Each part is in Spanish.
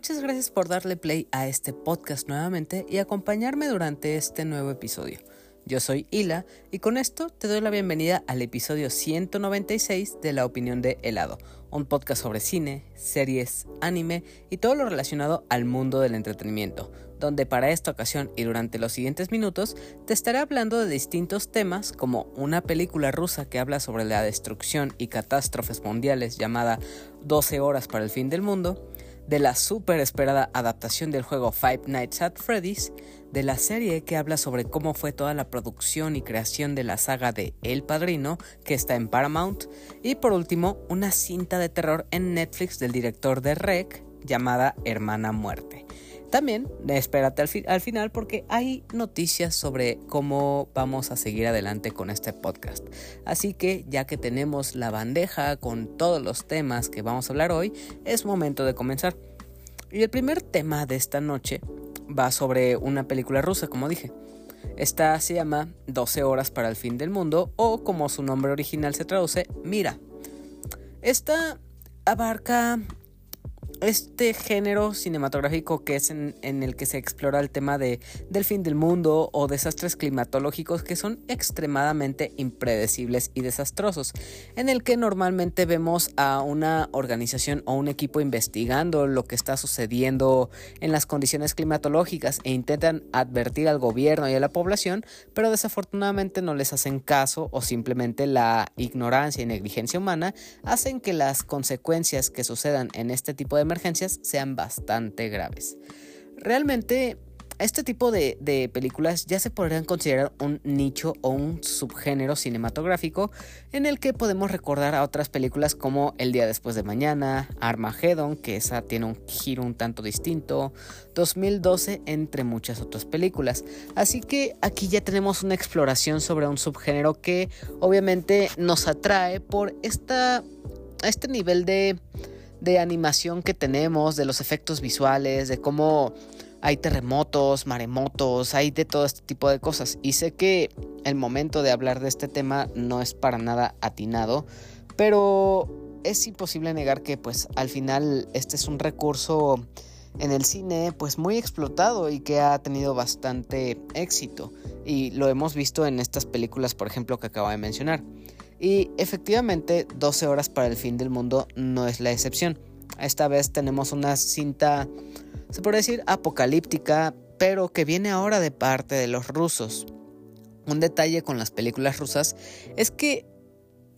Muchas gracias por darle play a este podcast nuevamente y acompañarme durante este nuevo episodio. Yo soy Hila y con esto te doy la bienvenida al episodio 196 de La Opinión de Helado, un podcast sobre cine, series, anime y todo lo relacionado al mundo del entretenimiento, donde para esta ocasión y durante los siguientes minutos te estaré hablando de distintos temas como una película rusa que habla sobre la destrucción y catástrofes mundiales llamada 12 horas para el fin del mundo, de la super esperada adaptación del juego Five Nights at Freddy's, de la serie que habla sobre cómo fue toda la producción y creación de la saga de El Padrino, que está en Paramount, y por último, una cinta de terror en Netflix del director de Rec llamada Hermana Muerte. También espérate al, al, final porque hay noticias sobre cómo vamos a seguir adelante con este podcast. Así que ya que tenemos la bandeja con todos los temas que vamos a hablar hoy, es momento de comenzar. Y el primer tema de esta noche va sobre una película rusa, como dije. Esta se llama 12 horas para el fin del mundo o como su nombre original se traduce, Mira. Esta abarca este género cinematográfico que es en, el que se explora el tema de, del fin del mundo o desastres climatológicos que son extremadamente impredecibles y desastrosos, en el que normalmente vemos a una organización o un equipo investigando lo que está sucediendo en las condiciones climatológicas e intentan advertir al gobierno y a la población, pero desafortunadamente no les hacen caso o simplemente la ignorancia y negligencia humana hacen que las consecuencias que sucedan en este tipo de emergencias sean bastante graves. Realmente este tipo de, películas ya se podrían considerar un nicho o un subgénero cinematográfico en el que podemos recordar a otras películas como El día después de mañana, Armageddon, que esa tiene un giro un tanto distinto, 2012, entre muchas otras películas. Así que aquí ya tenemos una exploración sobre un subgénero que obviamente nos atrae por esta, este nivel de de animación que tenemos, de los efectos visuales, de cómo hay terremotos, maremotos, hay de todo este tipo de cosas. Y sé que el momento de hablar de este tema no es para nada atinado, pero es imposible negar que pues al final este es un recurso en el cine pues muy explotado y que ha tenido bastante éxito y lo hemos visto en estas películas por ejemplo que acabo de mencionar. Y efectivamente, 12 horas para el fin del mundo no es la excepción. Esta vez tenemos una cinta, se puede decir, apocalíptica, pero que viene ahora de parte de los rusos. Un detalle con las películas rusas es que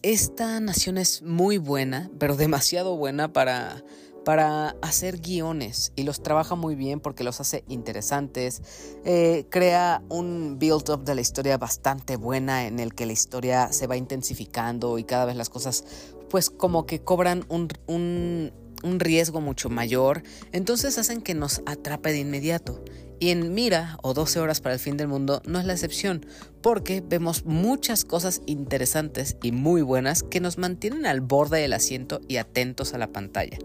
esta nación es muy buena, pero demasiado buena para para hacer guiones y los trabaja muy bien porque los hace interesantes. Eh, crea un build-up de la historia bastante buena en el que la historia se va intensificando y cada vez las cosas pues como que cobran un, un, un riesgo mucho mayor. Entonces hacen que nos atrape de inmediato. Y en Mira o 12 horas para el fin del mundo no es la excepción, porque vemos muchas cosas interesantes y muy buenas que nos mantienen al borde del asiento y atentos a la pantalla.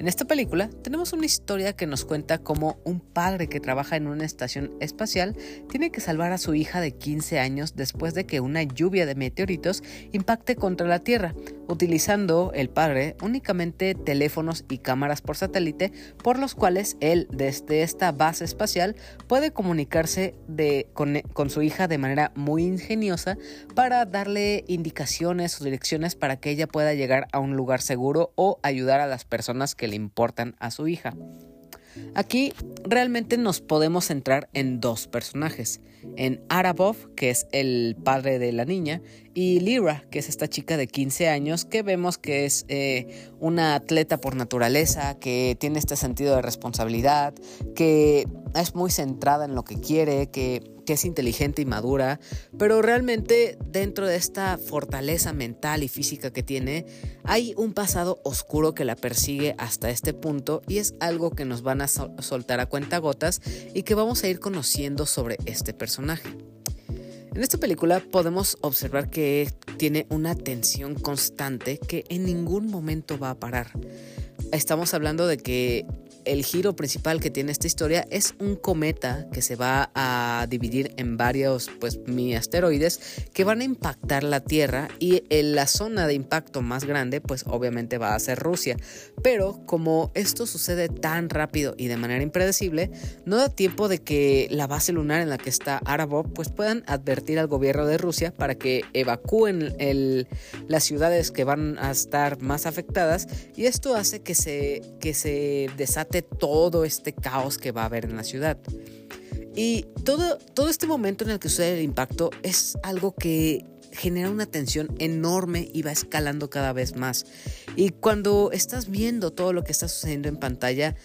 En esta película tenemos una historia que nos cuenta cómo un padre que trabaja en una estación espacial tiene que salvar a su hija de 15 años después de que una lluvia de meteoritos impacte contra la Tierra, utilizando el padre únicamente teléfonos y cámaras por satélite por los cuales él desde esta base espacial puede comunicarse con, su hija de manera muy ingeniosa para darle indicaciones o direcciones para que ella pueda llegar a un lugar seguro o ayudar a las personas que le importan a su hija. Aquí realmente nos podemos centrar en dos personajes, en Arabov, que es el padre de la niña, y Lyra, que es esta chica de 15 años que vemos que es eh, una atleta por naturaleza, que tiene este sentido de responsabilidad, que es muy centrada en lo que quiere, que, es inteligente y madura, pero realmente dentro de esta fortaleza mental y física que tiene, hay un pasado oscuro que la persigue hasta este punto y es algo que nos van a soltar a cuentagotas y que vamos a ir conociendo sobre este personaje. En esta película podemos observar que tiene una tensión constante que en ningún momento va a parar. Estamos hablando de que el giro principal que tiene esta historia es un cometa que se va a dividir en varios pues mini asteroides que van a impactar la Tierra y en la zona de impacto más grande pues obviamente va a ser Rusia. Pero como esto sucede tan rápido y de manera impredecible, no da tiempo de que la base lunar en la que está Arabov pues puedan advertir al gobierno de Rusia para que evacúen las ciudades que van a estar más afectadas y esto hace que se, que se desate todo este caos que va a haber en la ciudad. Y todo, todo este momento en el que sucede el impacto es algo que genera una tensión enorme y va escalando cada vez más. Y cuando estás viendo todo lo que está sucediendo en pantalla,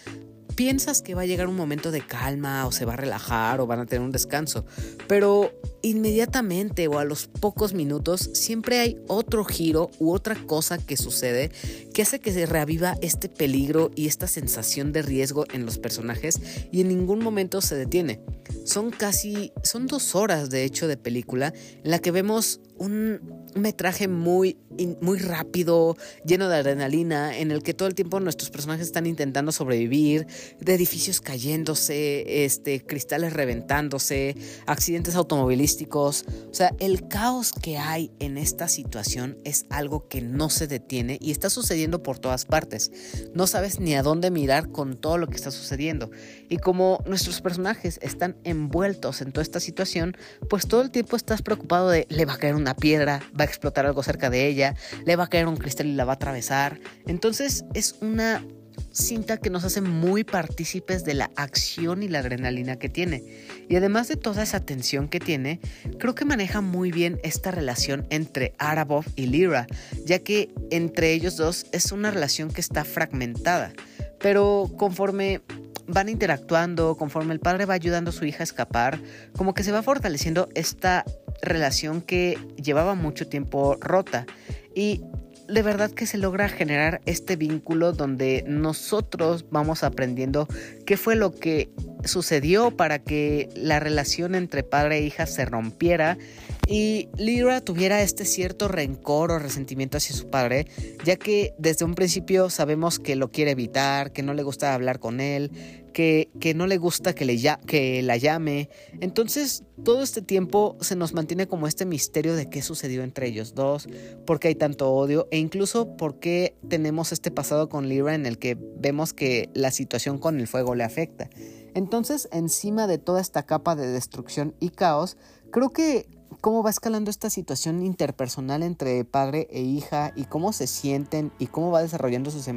piensas que va a llegar un momento de calma o se va a relajar o van a tener un descanso, pero inmediatamente o a los pocos minutos siempre hay otro giro u otra cosa que sucede que hace que se reaviva este peligro y esta sensación de riesgo en los personajes y en ningún momento se detiene. Son casi, son dos horas de hecho de película en la que vemos un metraje muy, muy rápido, lleno de adrenalina, en el que todo el tiempo nuestros personajes están intentando sobrevivir, de edificios cayéndose, este, cristales reventándose, accidentes automovilísticos. O sea, el caos que hay en esta situación es algo que no se detiene y está sucediendo por todas partes. No sabes ni a dónde mirar con todo lo que está sucediendo. Y como nuestros personajes están envueltos en toda esta situación, pues todo el tiempo estás preocupado de le va a caer un una piedra, va a explotar algo cerca de ella, le va a caer un cristal y la va a atravesar. Entonces es una cinta que nos hace muy partícipes de la acción y la adrenalina que tiene. Y además de toda esa tensión que tiene, creo que maneja muy bien esta relación entre Arabov y Lyra, ya que entre ellos dos es una relación que está fragmentada. Pero conforme van interactuando, conforme el padre va ayudando a su hija a escapar, como que se va fortaleciendo esta relación que llevaba mucho tiempo rota. Y de verdad que se logra generar este vínculo donde nosotros vamos aprendiendo qué fue lo que sucedió para que la relación entre padre e hija se rompiera y Lyra tuviera este cierto rencor o resentimiento hacia su padre, ya que desde un principio sabemos que lo quiere evitar, que no le gusta hablar con él, que, que no le gusta que, le que la llame. Entonces todo este tiempo se nos mantiene como este misterio de qué sucedió entre ellos dos, por qué hay tanto odio e incluso por qué tenemos este pasado con Lyra en el que vemos que la situación con el fuego le afecta. Entonces, encima de toda esta capa de destrucción y caos, creo que cómo va escalando esta situación interpersonal entre padre e hija y cómo se sienten y cómo va desarrollando sus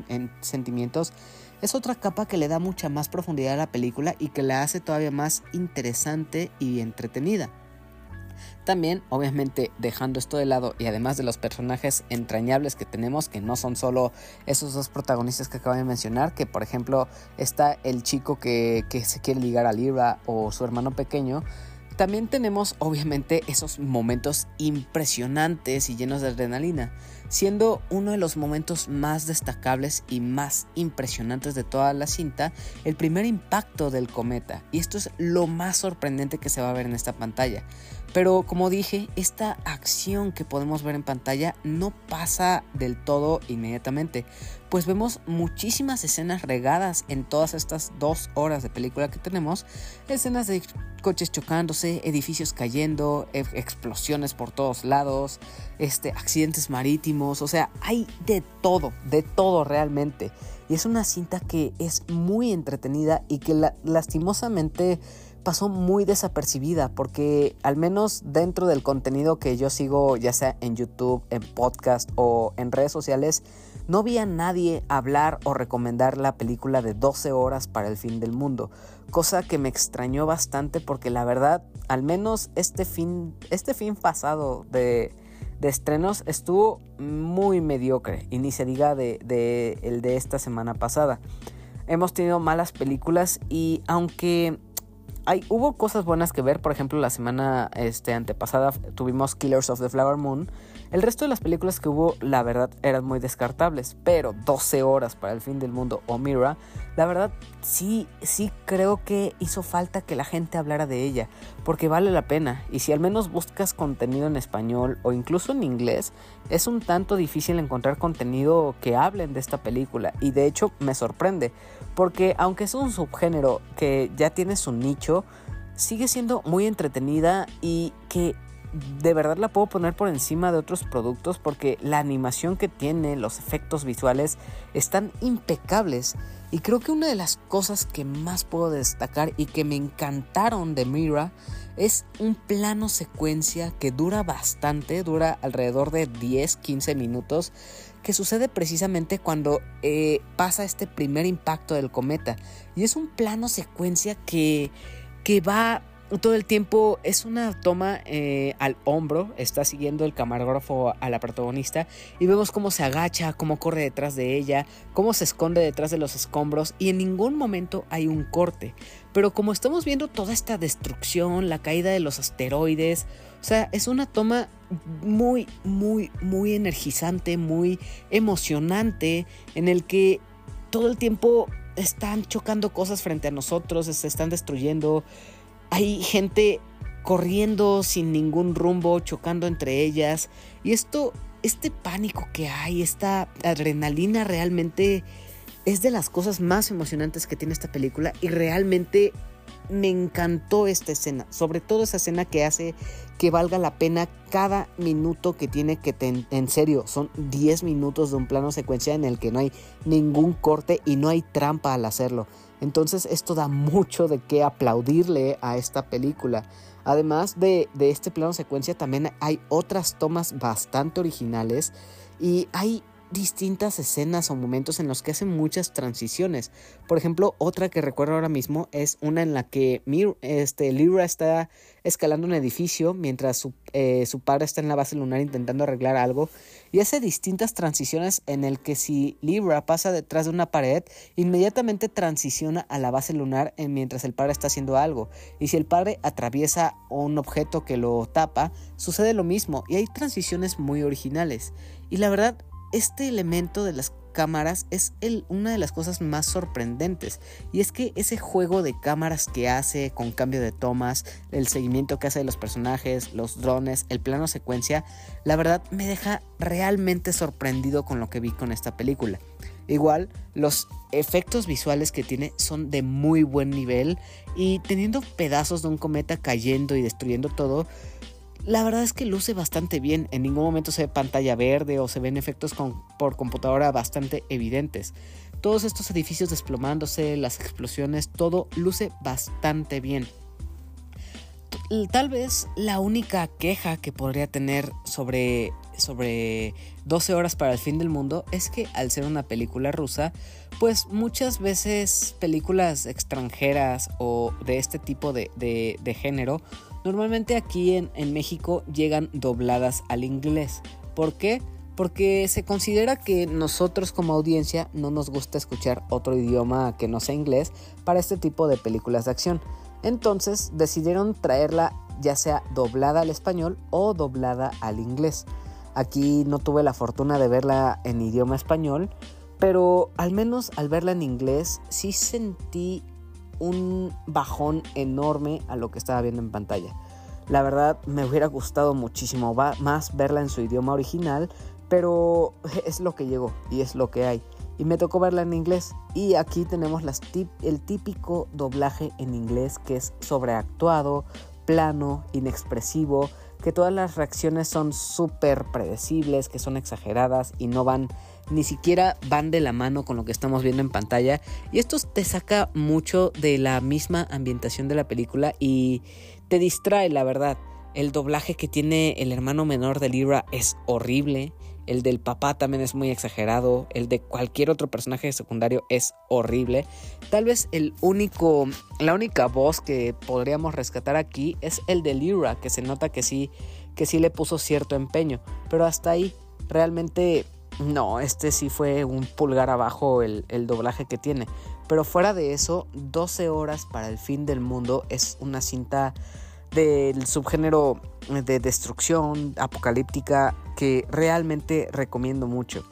sentimientos es otra capa que le da mucha más profundidad a la película y que la hace todavía más interesante y entretenida. También, obviamente, dejando esto de lado y además de los personajes entrañables que tenemos, que no son solo esos dos protagonistas que acabo de mencionar, que por ejemplo está el chico que, se quiere ligar a Libra o su hermano pequeño, también tenemos obviamente esos momentos impresionantes y llenos de adrenalina, siendo uno de los momentos más destacables y más impresionantes de toda la cinta el primer impacto del cometa. Y esto es lo más sorprendente que se va a ver en esta pantalla. Pero como dije, esta acción que podemos ver en pantalla no pasa del todo inmediatamente, pues vemos muchísimas escenas regadas en todas estas dos horas de película que tenemos, escenas de coches chocándose, edificios cayendo, e, explosiones por todos lados, este, accidentes marítimos, o sea, hay de todo, de todo realmente. Y es una cinta que es muy entretenida y que lastimosamente pasó muy desapercibida porque al menos dentro del contenido que yo sigo ya sea en YouTube, en podcast o en redes sociales, no vi a nadie hablar o recomendar la película de 12 horas para el fin del mundo, cosa que me extrañó bastante porque la verdad, al menos este fin, este fin pasado de, estrenos estuvo muy mediocre y ni se diga de, de el de esta semana pasada. Hemos tenido malas películas y aunque hay, hubo cosas buenas que ver. Por ejemplo, la semana este, antepasada tuvimos Killers of the Flower Moon. El resto de las películas que hubo, la verdad, eran muy descartables. Pero 12 horas para el fin del mundo o Mira, la verdad, sí, sí creo que hizo falta que la gente hablara de ella. Porque vale la pena. Y si al menos buscas contenido en español o incluso en inglés, es un tanto difícil encontrar contenido que hablen de esta película. Y de hecho, me sorprende. Porque aunque es un subgénero que ya tiene su nicho, sigue siendo muy entretenida y que de verdad la puedo poner por encima de otros productos porque la animación que tiene, los efectos visuales están impecables. Y creo que una de las cosas que más puedo destacar y que me encantaron de Mira es un plano secuencia que dura bastante, dura alrededor de 10-15 minutos, que sucede precisamente cuando eh, pasa este primer impacto del cometa. Y es un plano secuencia que, que va todo el tiempo es una toma eh, al hombro, está siguiendo el camarógrafo a la protagonista y vemos cómo se agacha, cómo corre detrás de ella, cómo se esconde detrás de los escombros y en ningún momento hay un corte. Pero como estamos viendo toda esta destrucción, la caída de los asteroides, o sea, es una toma muy, muy, muy energizante, muy emocionante, en el que todo el tiempo están chocando cosas frente a nosotros, se están destruyendo hay gente corriendo sin ningún rumbo, chocando entre ellas. Y esto, este pánico que hay, esta adrenalina realmente es de las cosas más emocionantes que tiene esta película y realmente me encantó esta escena, sobre todo esa escena que hace que valga la pena cada minuto que tiene que en serio, son 10 minutos de un plano secuencia en el que no hay ningún corte y no hay trampa al hacerlo. Entonces esto da mucho de qué aplaudirle a esta película. Además de, de este plano secuencia también hay otras tomas bastante originales y hay distintas escenas o momentos en los que hacen muchas transiciones. Por ejemplo, otra que recuerdo ahora mismo es una en la que Mir, este, Lyra está escalando un edificio mientras su, eh, su, padre está en la base lunar intentando arreglar algo y hace distintas transiciones en el que si Lyra pasa detrás de una pared, inmediatamente transiciona a la base lunar mientras el padre está haciendo algo y si el padre atraviesa un objeto que lo tapa, sucede lo mismo y hay transiciones muy originales. Y la verdad, este elemento de las cámaras es una de las cosas más sorprendentes. Y es que ese juego de cámaras que hace con cambio de tomas, el seguimiento que hace de los personajes, los drones, el plano secuencia, la verdad me deja realmente sorprendido con lo que vi con esta película. Igual, los efectos visuales que tiene son de muy buen nivel y teniendo pedazos de un cometa cayendo y destruyendo todo, la verdad es que luce bastante bien. En ningún momento se ve pantalla verde o se ven efectos por computadora bastante evidentes. Todos estos edificios desplomándose, las explosiones, todo luce bastante bien. Tal vez la única queja que podría tener sobre, sobre 12 horas para el fin del mundo es que al ser una película rusa, pues muchas veces películas extranjeras o de este tipo de, de género Normalmente aquí en, México llegan dobladas al inglés. ¿Por qué? Porque se considera que nosotros como audiencia no nos gusta escuchar otro idioma que no sea inglés para este tipo de películas de acción. Entonces decidieron traerla ya sea doblada al español o doblada al inglés. Aquí no tuve la fortuna de verla en idioma español, pero al menos al verla en inglés sí sentí un bajón enorme a lo que estaba viendo en pantalla. La verdad me hubiera gustado muchísimo más verla en su idioma original, pero es lo que llegó y es lo que hay. Y me tocó verla en inglés. Y aquí tenemos las el típico doblaje en inglés que es sobreactuado, plano, inexpresivo, que todas las reacciones son súper predecibles, que son exageradas y no van ni siquiera van de la mano con lo que estamos viendo en pantalla. Y esto te saca mucho de la misma ambientación de la película y te distrae, la verdad. El doblaje que tiene el hermano menor de Lyra es horrible. El del papá también es muy exagerado. El de cualquier otro personaje secundario es horrible. Tal vez el único, la única voz que podríamos rescatar aquí es el de Lyra, que se nota que sí, que sí le puso cierto empeño. Pero hasta ahí, realmente no, este sí fue un pulgar abajo el, doblaje que tiene. Pero fuera de eso, 12 horas para el fin del mundo es una cinta del subgénero de destrucción apocalíptica que realmente recomiendo mucho.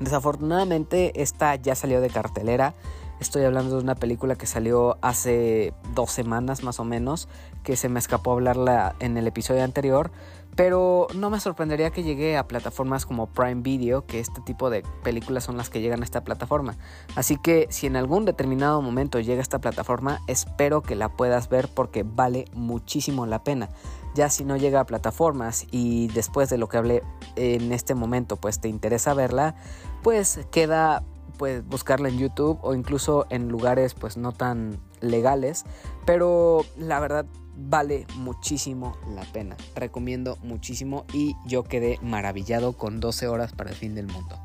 Desafortunadamente esta ya salió de cartelera. Estoy hablando de una película que salió hace dos semanas más o menos, que se me escapó hablarla en el episodio anterior, pero no me sorprendería que llegue a plataformas como Prime Video, que este tipo de películas son las que llegan a esta plataforma. Así que si en algún determinado momento llega a esta plataforma, espero que la puedas ver porque vale muchísimo la pena. Ya si no llega a plataformas y después de lo que hablé en este momento, pues te interesa verla, pues queda pues buscarla en YouTube o incluso en lugares pues no tan legales, pero la verdad vale muchísimo la pena. Recomiendo muchísimo y yo quedé maravillado con 12 horas para el fin del mundo.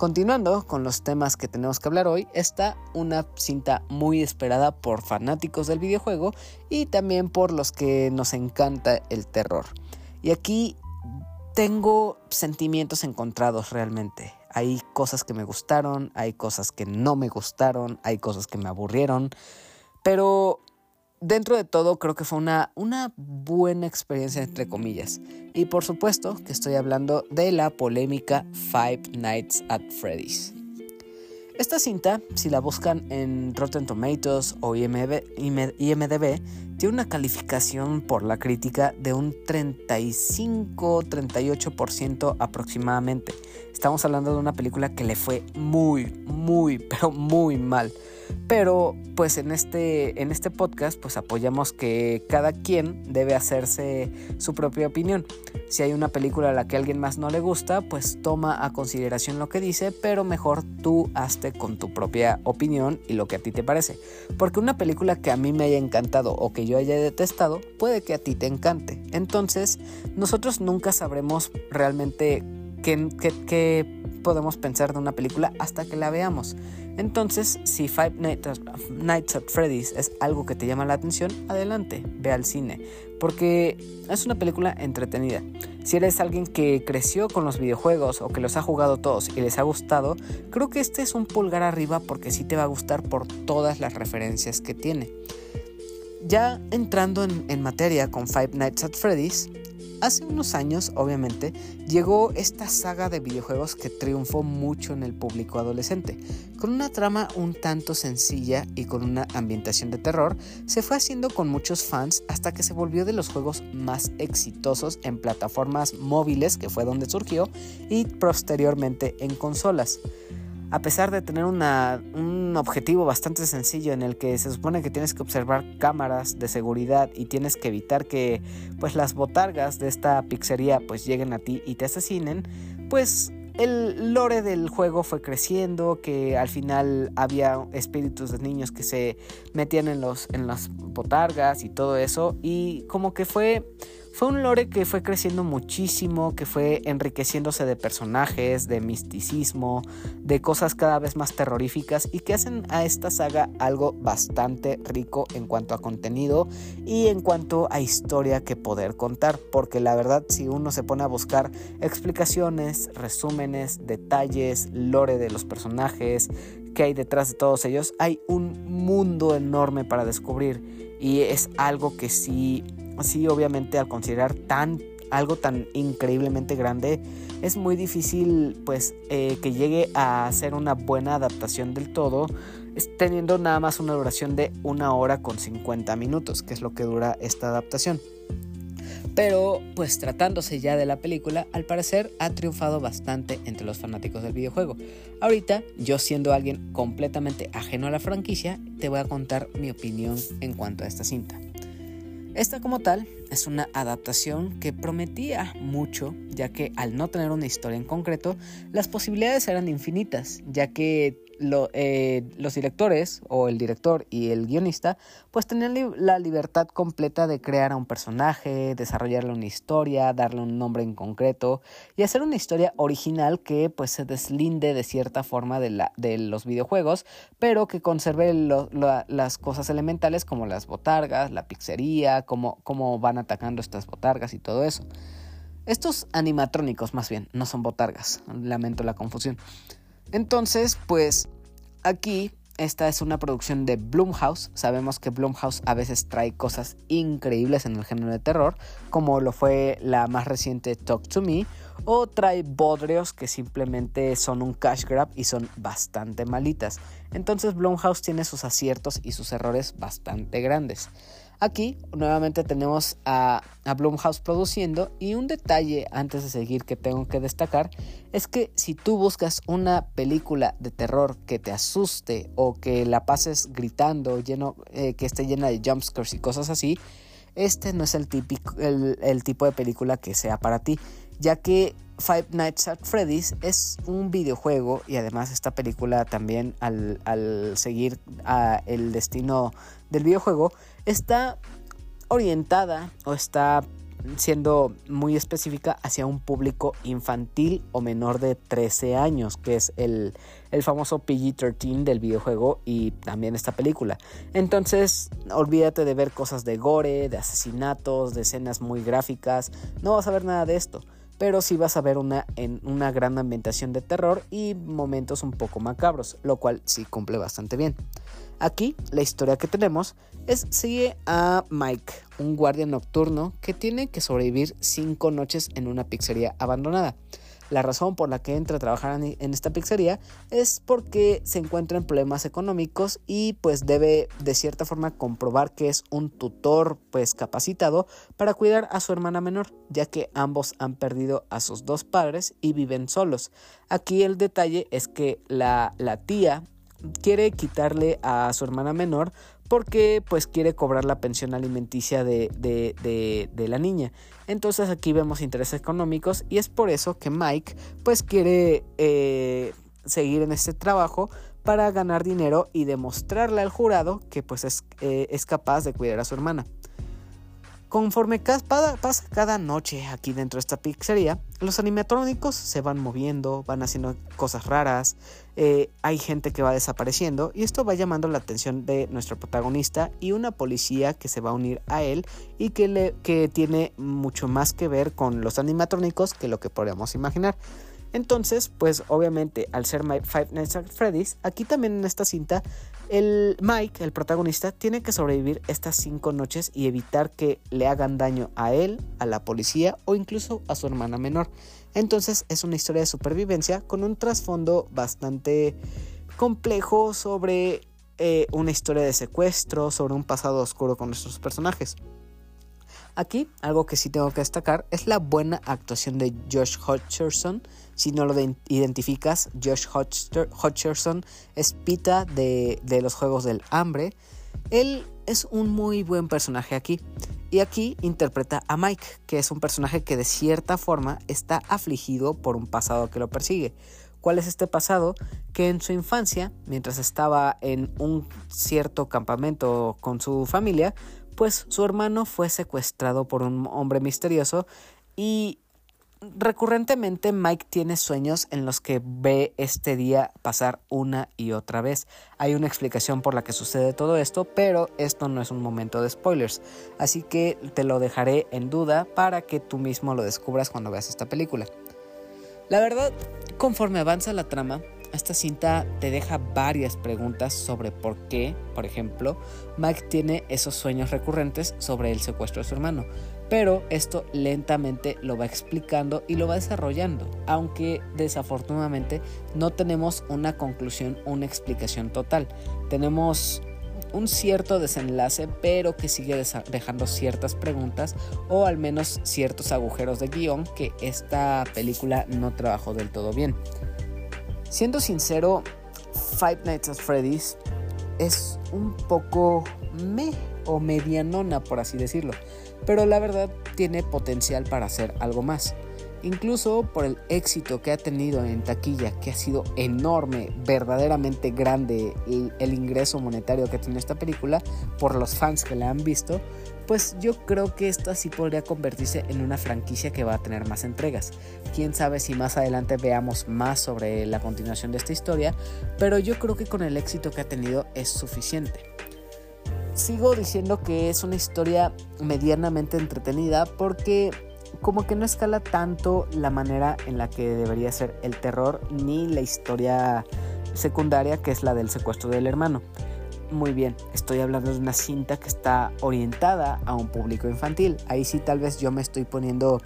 Continuando con los temas que tenemos que hablar hoy, está una cinta muy esperada por fanáticos del videojuego y también por los que nos encanta el terror. Y aquí tengo sentimientos encontrados realmente. Hay cosas que me gustaron, hay cosas que no me gustaron, hay cosas que me aburrieron, pero dentro de todo creo que fue una, buena experiencia entre comillas. Y por supuesto que estoy hablando de la polémica Five Nights at Freddy's. Esta cinta, si la buscan en Rotten Tomatoes o IMDb, tiene una calificación por la crítica de un 35-38% aproximadamente. Estamos hablando de una película que le fue muy, muy, pero muy mal. Pero pues en este, en este podcast pues apoyamos que cada quien debe hacerse su propia opinión. Si hay una película a la que alguien más no le gusta, pues toma a consideración lo que dice, pero mejor tú hazte con tu propia opinión y lo que a ti te parece. Porque una película que a mí me haya encantado o que yo haya detestado, puede que a ti te encante. Entonces, nosotros nunca sabremos realmente qué, podemos pensar de una película hasta que la veamos. Entonces, si Five Nights at Freddy's es algo que te llama la atención, adelante, ve al cine, porque es una película entretenida. Si eres alguien que creció con los videojuegos o que los ha jugado todos y les ha gustado, creo que este es un pulgar arriba porque sí te va a gustar por todas las referencias que tiene. Ya entrando en, materia con Five Nights at Freddy's, Hace unos años, obviamente, llegó esta saga de videojuegos que triunfó mucho en el público adolescente. Con una trama un tanto sencilla y con una ambientación de terror, se fue haciendo con muchos fans hasta que se volvió de los juegos más exitosos en plataformas móviles, que fue donde surgió, y posteriormente en consolas a pesar de tener un objetivo bastante sencillo en el que se supone que tienes que observar cámaras de seguridad y tienes que evitar que pues las botargas de esta pizzería pues lleguen a ti y te asesinen, pues el lore del juego fue creciendo, que al final había espíritus de niños que se metían en los en las botargas y todo eso y como que fue fue un lore que fue creciendo muchísimo, que fue enriqueciéndose de personajes, de misticismo, de cosas cada vez más terroríficas y que hacen a esta saga algo bastante rico en cuanto a contenido y en cuanto a historia que poder contar. Porque la verdad, si uno se pone a buscar explicaciones, resúmenes, detalles, lore de los personajes, que hay detrás de todos ellos, hay un mundo enorme para descubrir y es algo que sí Sí, obviamente al considerar tan algo tan increíblemente grande, es muy difícil pues eh, que llegue a ser una buena adaptación del todo, teniendo nada más una duración de una hora con 50 minutos, que es lo que dura esta adaptación. Pero pues tratándose ya de la película, al parecer ha triunfado bastante entre los fanáticos del videojuego. Ahorita, yo siendo alguien completamente ajeno a la franquicia, te voy a contar mi opinión en cuanto a esta cinta. Esta como tal es una adaptación que prometía mucho, ya que al no tener una historia en concreto, las posibilidades eran infinitas, ya que eh, los directores o el director y el guionista pues tenían la libertad completa de crear a un personaje, desarrollarle una historia, darle un nombre en concreto y hacer una historia original que pues se deslinde de cierta forma de, la, de los videojuegos, pero que conserve las cosas elementales como las botargas, la pizzería, cómo, cómo van atacando estas botargas y todo eso. Estos animatrónicos más bien, no son botargas, lamento la confusión. Entonces, pues aquí esta es una producción de Blumhouse. Sabemos que Blumhouse a veces trae cosas increíbles en el género de terror, como lo fue la más reciente Talk to Me, o trae bodrios que simplemente son un cash grab y son bastante malitas. Entonces Blumhouse tiene sus aciertos y sus errores bastante grandes. Aquí nuevamente tenemos a, a, Blumhouse produciendo y un detalle antes de seguir que tengo que destacar es que si tú buscas una película de terror que te asuste o que la pases gritando, lleno, eh, que esté llena de jumpscares y cosas así, este no es el, típico, el, tipo de película que sea para ti, ya que Five Nights at Freddy's es un videojuego y además esta película también al, seguir el destino del videojuego está orientada o está siendo muy específica hacia un público infantil o menor de 13 años, que es el, el famoso PG-13 del videojuego y también esta película. Entonces, olvídate de ver cosas de gore, de asesinatos, de escenas muy gráficas, no vas a ver nada de esto pero sí vas a ver una, en una gran ambientación de terror y momentos un poco macabros, lo cual sí cumple bastante bien. Aquí la historia que tenemos es sigue a Mike, un guardia nocturno que tiene que sobrevivir cinco noches en una pizzería abandonada. La razón por la que entra a trabajar en esta pizzería es porque se encuentra en problemas económicos y pues debe de cierta forma comprobar que es un tutor pues capacitado para cuidar a su hermana menor, ya que ambos han perdido a sus dos padres y viven solos. Aquí el detalle es que la, la tía quiere quitarle a su hermana menor porque pues quiere cobrar la pensión alimenticia de, de, la niña. Entonces aquí vemos intereses económicos y es por eso que Mike pues quiere eh, seguir en este trabajo para ganar dinero y demostrarle al jurado que pues es, eh, es capaz de cuidar a su hermana. Conforme pasa cada noche aquí dentro de esta pizzería, los animatrónicos se van moviendo, van haciendo cosas raras, eh, hay gente que va desapareciendo y esto va llamando la atención de nuestro protagonista y una policía que se va a unir a él y que, le, que tiene mucho más que ver con los animatrónicos que lo que podríamos imaginar. Entonces, pues obviamente al ser Five Nights at Freddy's, aquí también en esta cinta, el Mike, el protagonista, tiene que sobrevivir estas cinco noches y evitar que le hagan daño a él, a la policía o incluso a su hermana menor. Entonces es una historia de supervivencia con un trasfondo bastante complejo sobre eh, una historia de secuestro, sobre un pasado oscuro con nuestros personajes. Aquí, algo que sí tengo que destacar es la buena actuación de Josh Hutcherson. Si no lo identificas, Josh Hutcherson es Pita de, de los Juegos del Hambre. Él es un muy buen personaje aquí. Y aquí interpreta a Mike, que es un personaje que de cierta forma está afligido por un pasado que lo persigue. ¿Cuál es este pasado? Que en su infancia, mientras estaba en un cierto campamento con su familia, pues su hermano fue secuestrado por un hombre misterioso y recurrentemente Mike tiene sueños en los que ve este día pasar una y otra vez. Hay una explicación por la que sucede todo esto, pero esto no es un momento de spoilers, así que te lo dejaré en duda para que tú mismo lo descubras cuando veas esta película. La verdad, conforme avanza la trama, esta cinta te deja varias preguntas sobre por qué, por ejemplo, Mike tiene esos sueños recurrentes sobre el secuestro de su hermano. Pero esto lentamente lo va explicando y lo va desarrollando, aunque desafortunadamente no tenemos una conclusión, una explicación total. Tenemos un cierto desenlace, pero que sigue dejando ciertas preguntas o al menos ciertos agujeros de guion que esta película no trabajó del todo bien. Siendo sincero, Five Nights at Freddy's es un poco me o medianona, por así decirlo, pero la verdad tiene potencial para hacer algo más. Incluso por el éxito que ha tenido en taquilla, que ha sido enorme, verdaderamente grande el, ingreso monetario que tiene esta película, por los fans que la han visto, pues yo creo que esto así podría convertirse en una franquicia que va a tener más entregas. Quién sabe si más adelante veamos más sobre la continuación de esta historia, pero yo creo que con el éxito que ha tenido es suficiente. Sigo diciendo que es una historia medianamente entretenida porque como que no escala tanto la manera en la que debería ser el terror ni la historia secundaria que es la del secuestro del hermano. Muy bien, estoy hablando de una cinta que está orientada a un público infantil. Ahí sí tal vez yo me estoy poniendo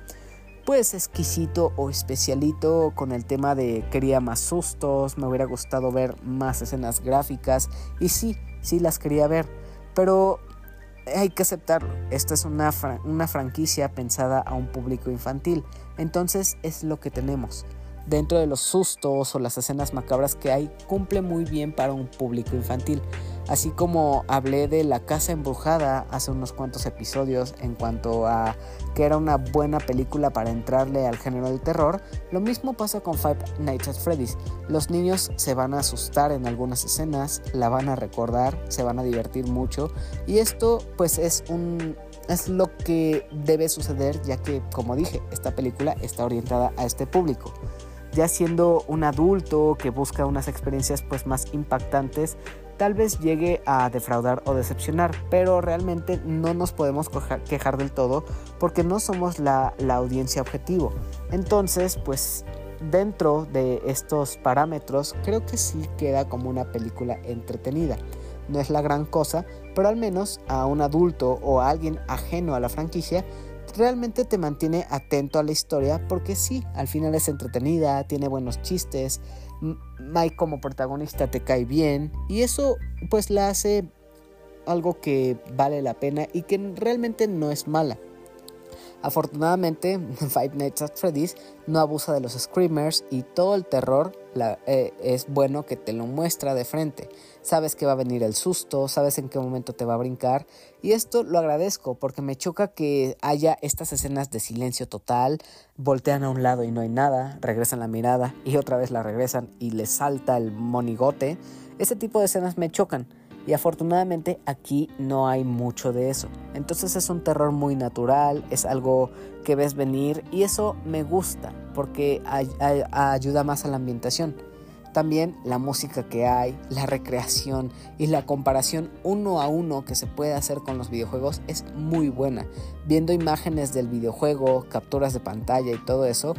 pues exquisito o especialito con el tema de quería más sustos, me hubiera gustado ver más escenas gráficas y sí, sí las quería ver, pero hay que aceptarlo, esta es una, una franquicia pensada a un público infantil, entonces es lo que tenemos. Dentro de los sustos o las escenas macabras que hay, cumple muy bien para un público infantil. Así como hablé de La Casa Embrujada hace unos cuantos episodios en cuanto a que era una buena película para entrarle al género del terror, lo mismo pasa con Five Nights at Freddy's. Los niños se van a asustar en algunas escenas, la van a recordar, se van a divertir mucho y esto pues es un es lo que debe suceder ya que como dije, esta película está orientada a este público ya siendo un adulto que busca unas experiencias pues más impactantes, tal vez llegue a defraudar o decepcionar, pero realmente no nos podemos quejar del todo porque no somos la, la audiencia objetivo. Entonces, pues dentro de estos parámetros, creo que sí queda como una película entretenida. No es la gran cosa, pero al menos a un adulto o a alguien ajeno a la franquicia realmente te mantiene atento a la historia porque sí, al final es entretenida, tiene buenos chistes, Mike como protagonista te cae bien y eso pues la hace algo que vale la pena y que realmente no es mala. Afortunadamente, Five Nights at Freddy's no abusa de los screamers y todo el terror eh, es bueno que te lo muestra de frente. Sabes que va a venir el susto, sabes en qué momento te va a brincar y esto lo agradezco porque me choca que haya estas escenas de silencio total, voltean a un lado y no hay nada, regresan la mirada y otra vez la regresan y les salta el monigote. Ese tipo de escenas me chocan y afortunadamente aquí no hay mucho de eso. Entonces es un terror muy natural, es algo que ves venir y eso me gusta porque ayuda más a la ambientación. También la música que hay, la recreación y la comparación uno a uno que se puede hacer con los videojuegos es muy buena. Viendo imágenes del videojuego, capturas de pantalla y todo eso,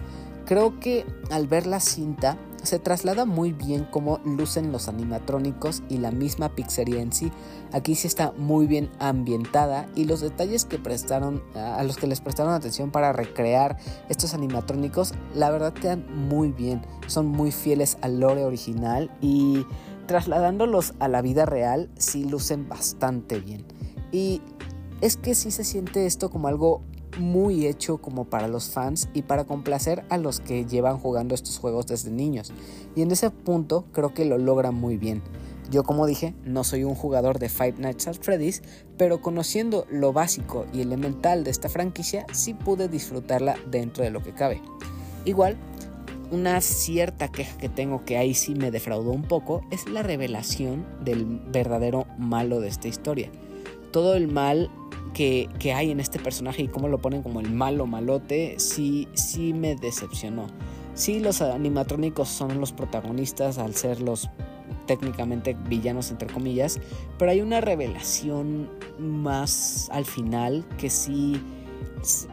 creo que al ver la cinta se traslada muy bien cómo lucen los animatrónicos y la misma pizzería en sí. Aquí sí está muy bien ambientada y los detalles que prestaron a los que les prestaron atención para recrear estos animatrónicos, la verdad quedan muy bien. Son muy fieles al lore original y trasladándolos a la vida real sí lucen bastante bien. Y es que sí se siente esto como algo muy hecho como para los fans y para complacer a los que llevan jugando estos juegos desde niños. Y en ese punto creo que lo logra muy bien. Yo como dije, no soy un jugador de Five Nights at Freddy's, pero conociendo lo básico y elemental de esta franquicia, sí pude disfrutarla dentro de lo que cabe. Igual, una cierta queja que tengo que ahí sí me defraudó un poco es la revelación del verdadero malo de esta historia. Todo el mal que, hay en este personaje y cómo lo ponen como el malo malote, sí, sí me decepcionó. Sí, los animatrónicos son los protagonistas al ser los técnicamente villanos entre comillas, pero hay una revelación más al final que sí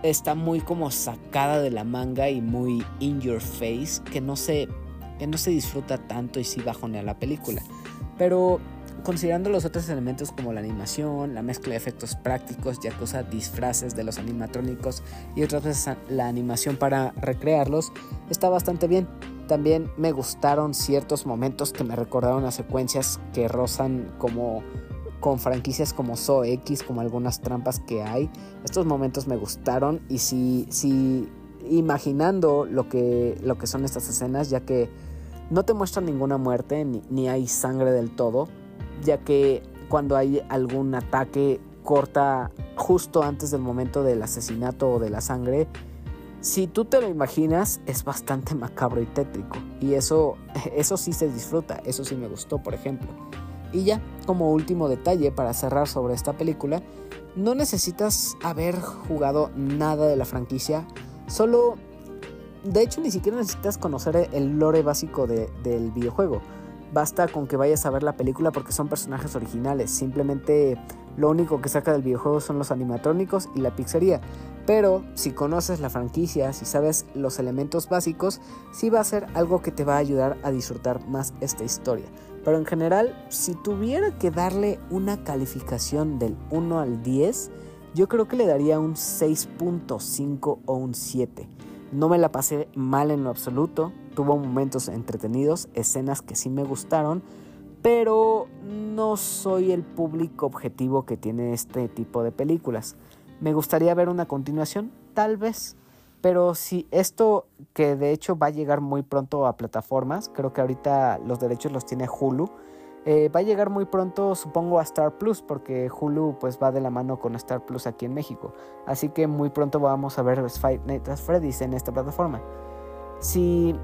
está muy como sacada de la manga y muy in your face, que no se, que no se disfruta tanto y sí bajonea la película. Pero considerando los otros elementos como la animación, la mezcla de efectos prácticos, ya usa disfraces de los animatrónicos y otras veces la animación para recrearlos, está bastante bien. También me gustaron ciertos momentos que me recordaron a secuencias que rozan como con franquicias como So X, como algunas trampas que hay. Estos momentos me gustaron y si, si imaginando lo que, lo que son estas escenas, ya que no te muestran ninguna muerte ni, ni hay sangre del todo, ya que cuando hay algún ataque corta justo antes del momento del asesinato o de la sangre, si tú te lo imaginas es bastante macabro y tétrico y eso eso sí se disfruta, eso sí me gustó, por ejemplo. Y ya, como último detalle para cerrar sobre esta película, no necesitas haber jugado nada de la franquicia, solo de hecho ni siquiera necesitas conocer el lore básico del videojuego basta con que vayas a ver la película porque son personajes originales. Simplemente lo único que saca del videojuego son los animatrónicos y la pizzería. Pero si conoces la franquicia, si sabes los elementos básicos, sí va a ser algo que te va a ayudar a disfrutar más esta historia. Pero en general, si tuviera que darle una calificación del 1 al 10, yo creo que le daría un 6.5 o un 7. No me la pasé mal en lo absoluto, tuvo momentos entretenidos, escenas que sí me gustaron, pero no soy el público objetivo que tiene este tipo de películas. Me gustaría ver una continuación, tal vez, pero si esto que de hecho va a llegar muy pronto a plataformas, creo que ahorita los derechos los tiene Hulu, eh, va a llegar muy pronto, supongo, a Star Plus, porque Hulu pues va de la mano con Star Plus aquí en México. Así que muy pronto vamos a ver Fight Night at Freddy's en esta plataforma. Si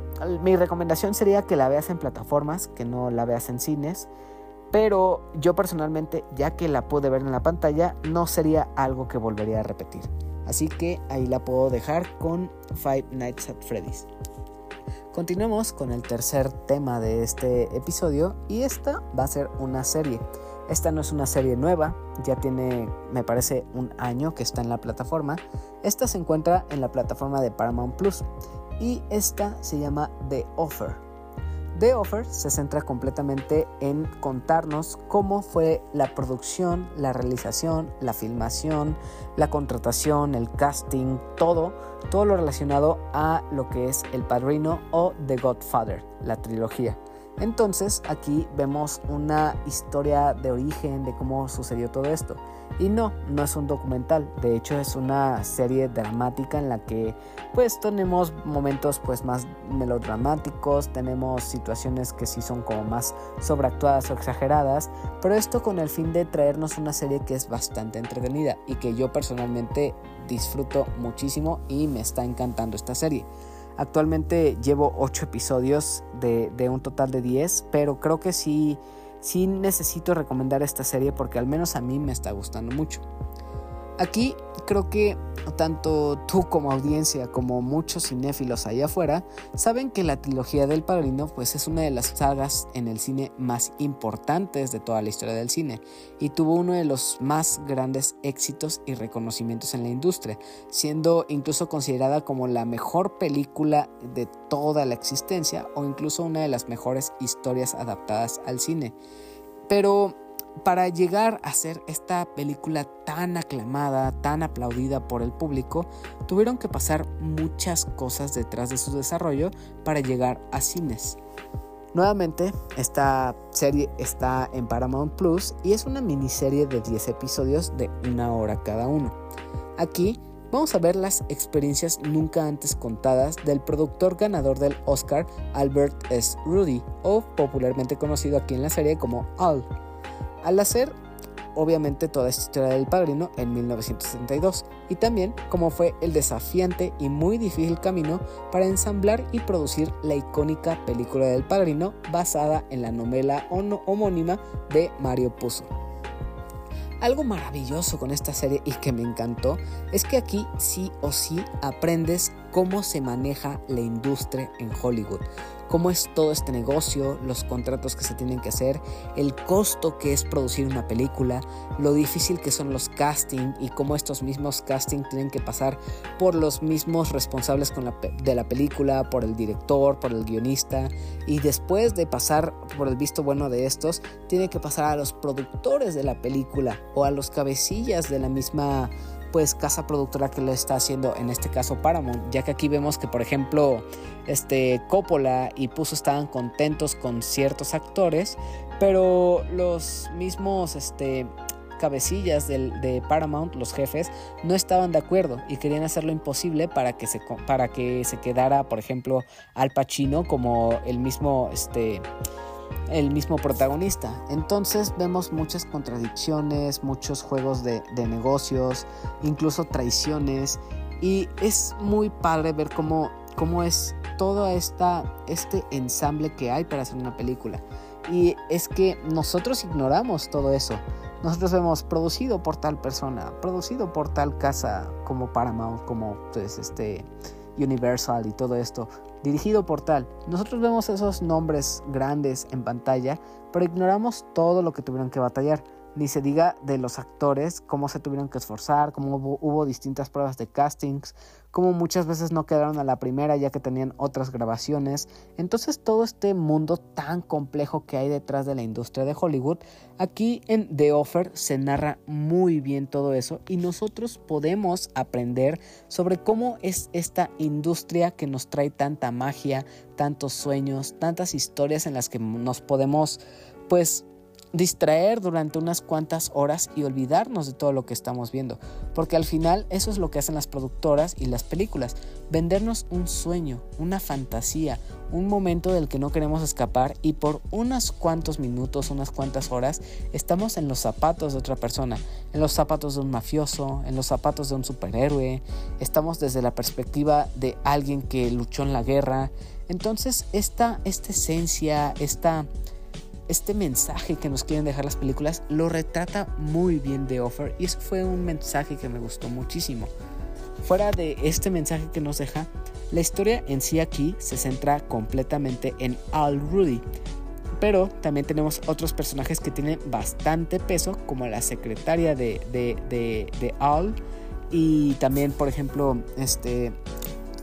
mi recomendación sería que la veas en plataformas, que no la veas en cines, pero yo personalmente, ya que la pude ver en la pantalla, no sería algo que volvería a repetir. Así que ahí la puedo dejar con Five Nights at Freddy's. Continuemos con el tercer tema de este episodio y esta va a ser una serie. Esta no es una serie nueva, ya tiene, me parece, un año que está en la plataforma. Esta se encuentra en la plataforma de Paramount Plus y esta se llama The Offer. The Offer se centra completamente en contarnos cómo fue la producción, la realización, la filmación, la contratación, el casting, todo, todo lo relacionado a lo que es El Padrino o The Godfather, la trilogía. Entonces aquí vemos una historia de origen de cómo sucedió todo esto. Y no, no es un documental, de hecho es una serie dramática en la que pues tenemos momentos pues más melodramáticos, tenemos situaciones que sí son como más sobreactuadas o exageradas, pero esto con el fin de traernos una serie que es bastante entretenida y que yo personalmente disfruto muchísimo y me está encantando esta serie. Actualmente llevo 8 episodios de, de un total de 10, pero creo que sí sí necesito recomendar esta serie porque al menos a mí me está gustando mucho. Aquí creo que tanto tú como audiencia como muchos cinéfilos allá afuera saben que la trilogía del Padrino pues es una de las sagas en el cine más importantes de toda la historia del cine y tuvo uno de los más grandes éxitos y reconocimientos en la industria, siendo incluso considerada como la mejor película de toda la existencia o incluso una de las mejores historias adaptadas al cine. Pero para llegar a ser esta película tan aclamada, tan aplaudida por el público, tuvieron que pasar muchas cosas detrás de su desarrollo para llegar a cines. Nuevamente, esta serie está en Paramount Plus y es una miniserie de 10 episodios de una hora cada uno. Aquí vamos a ver las experiencias nunca antes contadas del productor ganador del Oscar Albert S. Rudy, o popularmente conocido aquí en la serie como Al al hacer obviamente toda esta historia del padrino en 1972 y también cómo fue el desafiante y muy difícil camino para ensamblar y producir la icónica película del padrino basada en la novela homónima de Mario Puzo. Algo maravilloso con esta serie y que me encantó es que aquí sí o sí aprendes cómo se maneja la industria en Hollywood cómo es todo este negocio, los contratos que se tienen que hacer, el costo que es producir una película, lo difícil que son los casting y cómo estos mismos casting tienen que pasar por los mismos responsables de la película, por el director, por el guionista. Y después de pasar por el visto bueno de estos, tiene que pasar a los productores de la película o a los cabecillas de la misma pues casa productora que lo está haciendo en este caso Paramount, ya que aquí vemos que por ejemplo este Coppola y Puzo estaban contentos con ciertos actores, pero los mismos este cabecillas de, Paramount, los jefes, no estaban de acuerdo y querían hacer lo imposible para que se, para que se quedara, por ejemplo, Al Pacino como el mismo este, el mismo protagonista. Entonces vemos muchas contradicciones, muchos juegos de, negocios, incluso traiciones. Y es muy padre ver cómo, cómo es todo esta, este ensamble que hay para hacer una película. Y es que nosotros ignoramos todo eso. Nosotros vemos producido por tal persona, producido por tal casa como Paramount, como pues, este, Universal y todo esto, dirigido por tal. Nosotros vemos esos nombres grandes en pantalla, pero ignoramos todo lo que tuvieron que batallar. Ni se diga de los actores, cómo se tuvieron que esforzar, cómo hubo, distintas pruebas de castings, cómo muchas veces no quedaron a la primera ya que tenían otras grabaciones. Entonces todo este mundo tan complejo que hay detrás de la industria de Hollywood, aquí en The Offer se narra muy bien todo eso y nosotros podemos aprender sobre cómo es esta industria que nos trae tanta magia, tantos sueños, tantas historias en las que nos podemos pues distraer durante unas cuantas horas y olvidarnos de todo lo que estamos viendo. Porque al final eso es lo que hacen las productoras y las películas. Vendernos un sueño, una fantasía, un momento del que no queremos escapar y por unos cuantos minutos, unas cuantas horas, estamos en los zapatos de otra persona. En los zapatos de un mafioso, en los zapatos de un superhéroe. Estamos desde la perspectiva de alguien que luchó en la guerra. Entonces esta, esta esencia, esta este mensaje que nos quieren dejar las películas lo retrata muy bien The Offer y eso fue un mensaje que me gustó muchísimo. Fuera de este mensaje que nos deja, la historia en sí aquí se centra completamente en Al Rudy, pero también tenemos otros personajes que tienen bastante peso, como la secretaria de, de, Al y también, por ejemplo, este,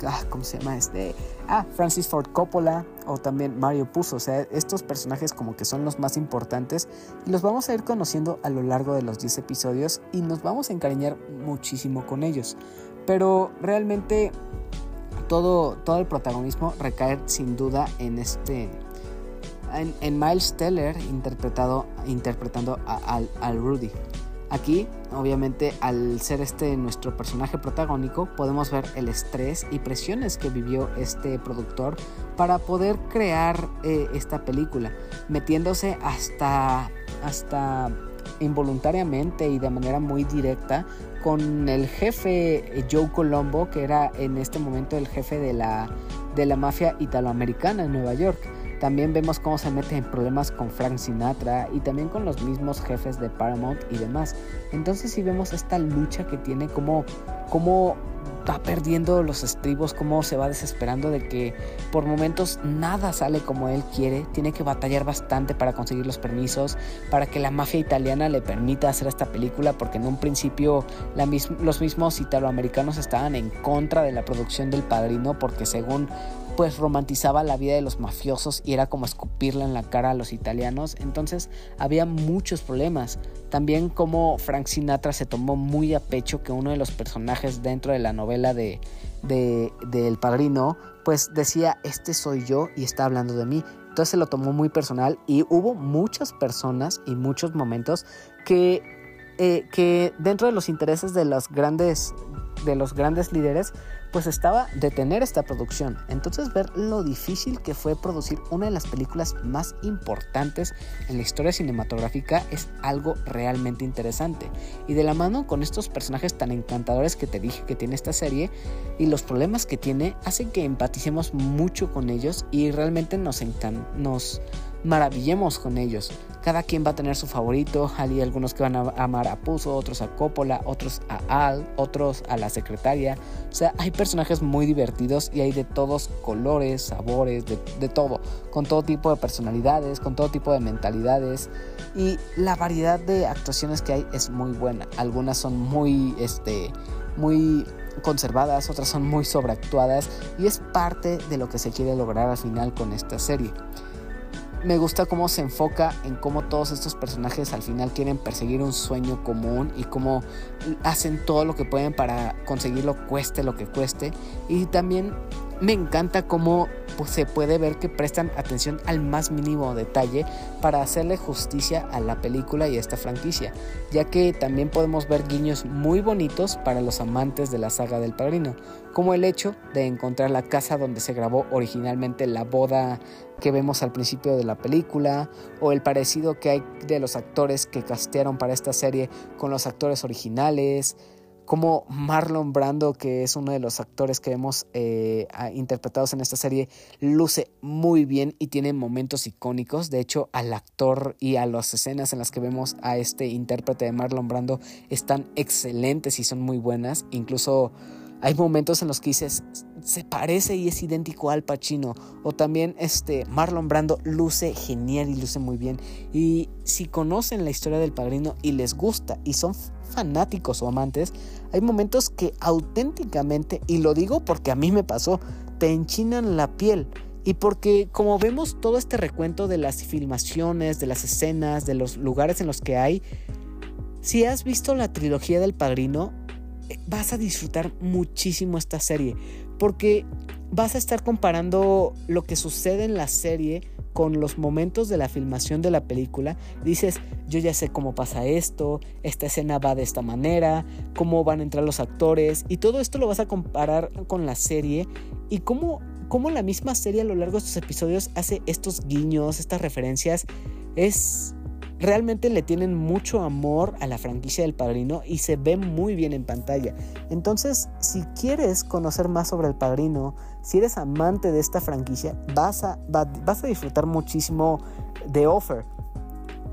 ah, ¿cómo se llama? Este, ah, Francis Ford Coppola o también Mario Puzo. O sea, estos personajes como que son los más importantes y los vamos a ir conociendo a lo largo de los 10 episodios y nos vamos a encariñar muchísimo con ellos. Pero realmente todo, todo el protagonismo recae sin duda en este... En, Miles Teller interpretado, interpretando al Rudy. Aquí, obviamente, al ser este nuestro personaje protagónico, podemos ver el estrés y presiones que vivió este productor para poder crear eh, esta película, metiéndose hasta, hasta involuntariamente y de manera muy directa con el jefe Joe Colombo, que era en este momento el jefe de la, de la mafia italoamericana en Nueva York. También vemos cómo se mete en problemas con Frank Sinatra y también con los mismos jefes de Paramount y demás. Entonces sí vemos esta lucha que tiene como va perdiendo los estribos, cómo se va desesperando de que por momentos nada sale como él quiere, tiene que batallar bastante para conseguir los permisos, para que la mafia italiana le permita hacer esta película, porque en un principio los mismos italoamericanos estaban en contra de la producción del padrino, porque según pues romantizaba la vida de los mafiosos y era como escupirla en la cara a los italianos. Entonces había muchos problemas. También como Frank Sinatra se tomó muy a pecho que uno de los personajes dentro de la novela de, de, El Padrino pues decía, este soy yo y está hablando de mí. Entonces se lo tomó muy personal y hubo muchas personas y muchos momentos que, eh, que dentro de los intereses de los grandes de los grandes líderes pues estaba detener esta producción. Entonces ver lo difícil que fue producir una de las películas más importantes en la historia cinematográfica es algo realmente interesante. Y de la mano con estos personajes tan encantadores que te dije que tiene esta serie y los problemas que tiene, hacen que empaticemos mucho con ellos y realmente nos, nos maravillemos con ellos. Cada quien va a tener su favorito. Hay algunos que van a amar a Puzo, otros a Coppola, otros a Al, otros a la secretaria. O sea, hay personajes muy divertidos y hay de todos colores, sabores, de, todo. Con todo tipo de personalidades, con todo tipo de mentalidades. Y la variedad de actuaciones que hay es muy buena. Algunas son muy, este, muy conservadas, otras son muy sobreactuadas y es parte de lo que se quiere lograr al final con esta serie me gusta cómo se enfoca en cómo todos estos personajes al final quieren perseguir un sueño común y cómo hacen todo lo que pueden para conseguirlo cueste lo que cueste. Y también me encanta cómo pues, se puede ver que prestan atención al más mínimo detalle para hacerle justicia a la película y a esta franquicia, ya que también podemos ver guiños muy bonitos para los amantes de la saga del padrino, como el hecho de encontrar la casa donde se grabó originalmente la boda que vemos al principio de la película, o el parecido que hay de los actores que castearon para esta serie con los actores originales, como Marlon Brando, que es uno de los actores que vemos eh, interpretados en esta serie, luce muy bien y tiene momentos icónicos. De hecho, al actor y a las escenas en las que vemos a este intérprete de Marlon Brando están excelentes y son muy buenas. Incluso hay momentos en los que dices, se parece y es idéntico al Pacino. O también este Marlon Brando luce genial y luce muy bien. Y si conocen la historia del padrino y les gusta y son fanáticos o amantes, hay momentos que auténticamente, y lo digo porque a mí me pasó, te enchinan la piel. Y porque como vemos todo este recuento de las filmaciones, de las escenas, de los lugares en los que hay, si has visto la trilogía del padrino, eh, vas a disfrutar muchísimo esta serie. Porque vas a estar comparando lo que sucede en la serie con los momentos de la filmación de la película. Dices, yo ya sé cómo pasa esto, esta escena va de esta manera, cómo van a entrar los actores y todo esto lo vas a comparar con la serie y cómo, cómo la misma serie a lo largo de estos episodios hace estos guiños, estas referencias. Es realmente le tienen mucho amor a la franquicia del Padrino y se ve muy bien en pantalla. Entonces, si quieres conocer más sobre el Padrino, si eres amante de esta franquicia, vas a, vas a disfrutar muchísimo de Offer.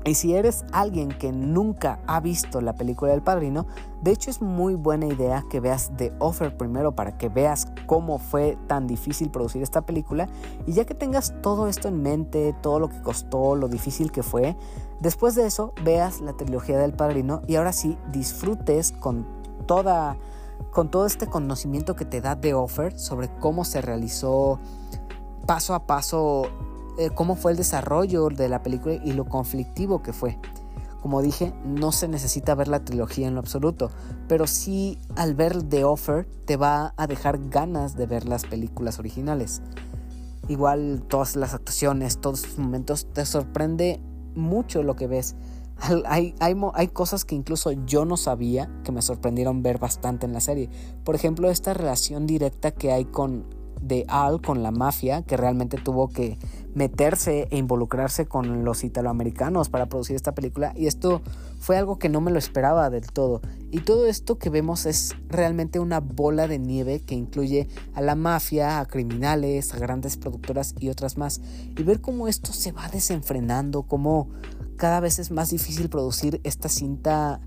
Y si eres alguien que nunca ha visto la película del Padrino, de hecho es muy buena idea que veas The Offer primero para que veas cómo fue tan difícil producir esta película y ya que tengas todo esto en mente, todo lo que costó, lo difícil que fue, después de eso veas la trilogía del Padrino y ahora sí disfrutes con toda con todo este conocimiento que te da The Offer sobre cómo se realizó paso a paso eh, cómo fue el desarrollo de la película y lo conflictivo que fue. Como dije, no se necesita ver la trilogía en lo absoluto, pero sí al ver The Offer te va a dejar ganas de ver las películas originales. Igual todas las actuaciones, todos los momentos, te sorprende mucho lo que ves. Hay, hay, hay, cosas que incluso yo no sabía que me sorprendieron ver bastante en la serie. Por ejemplo, esta relación directa que hay con de Al con la mafia, que realmente tuvo que meterse e involucrarse con los italoamericanos para producir esta película y esto fue algo que no me lo esperaba del todo. Y todo esto que vemos es realmente una bola de nieve que incluye a la mafia, a criminales, a grandes productoras y otras más. Y ver cómo esto se va desenfrenando, cómo cada vez es más difícil producir esta cinta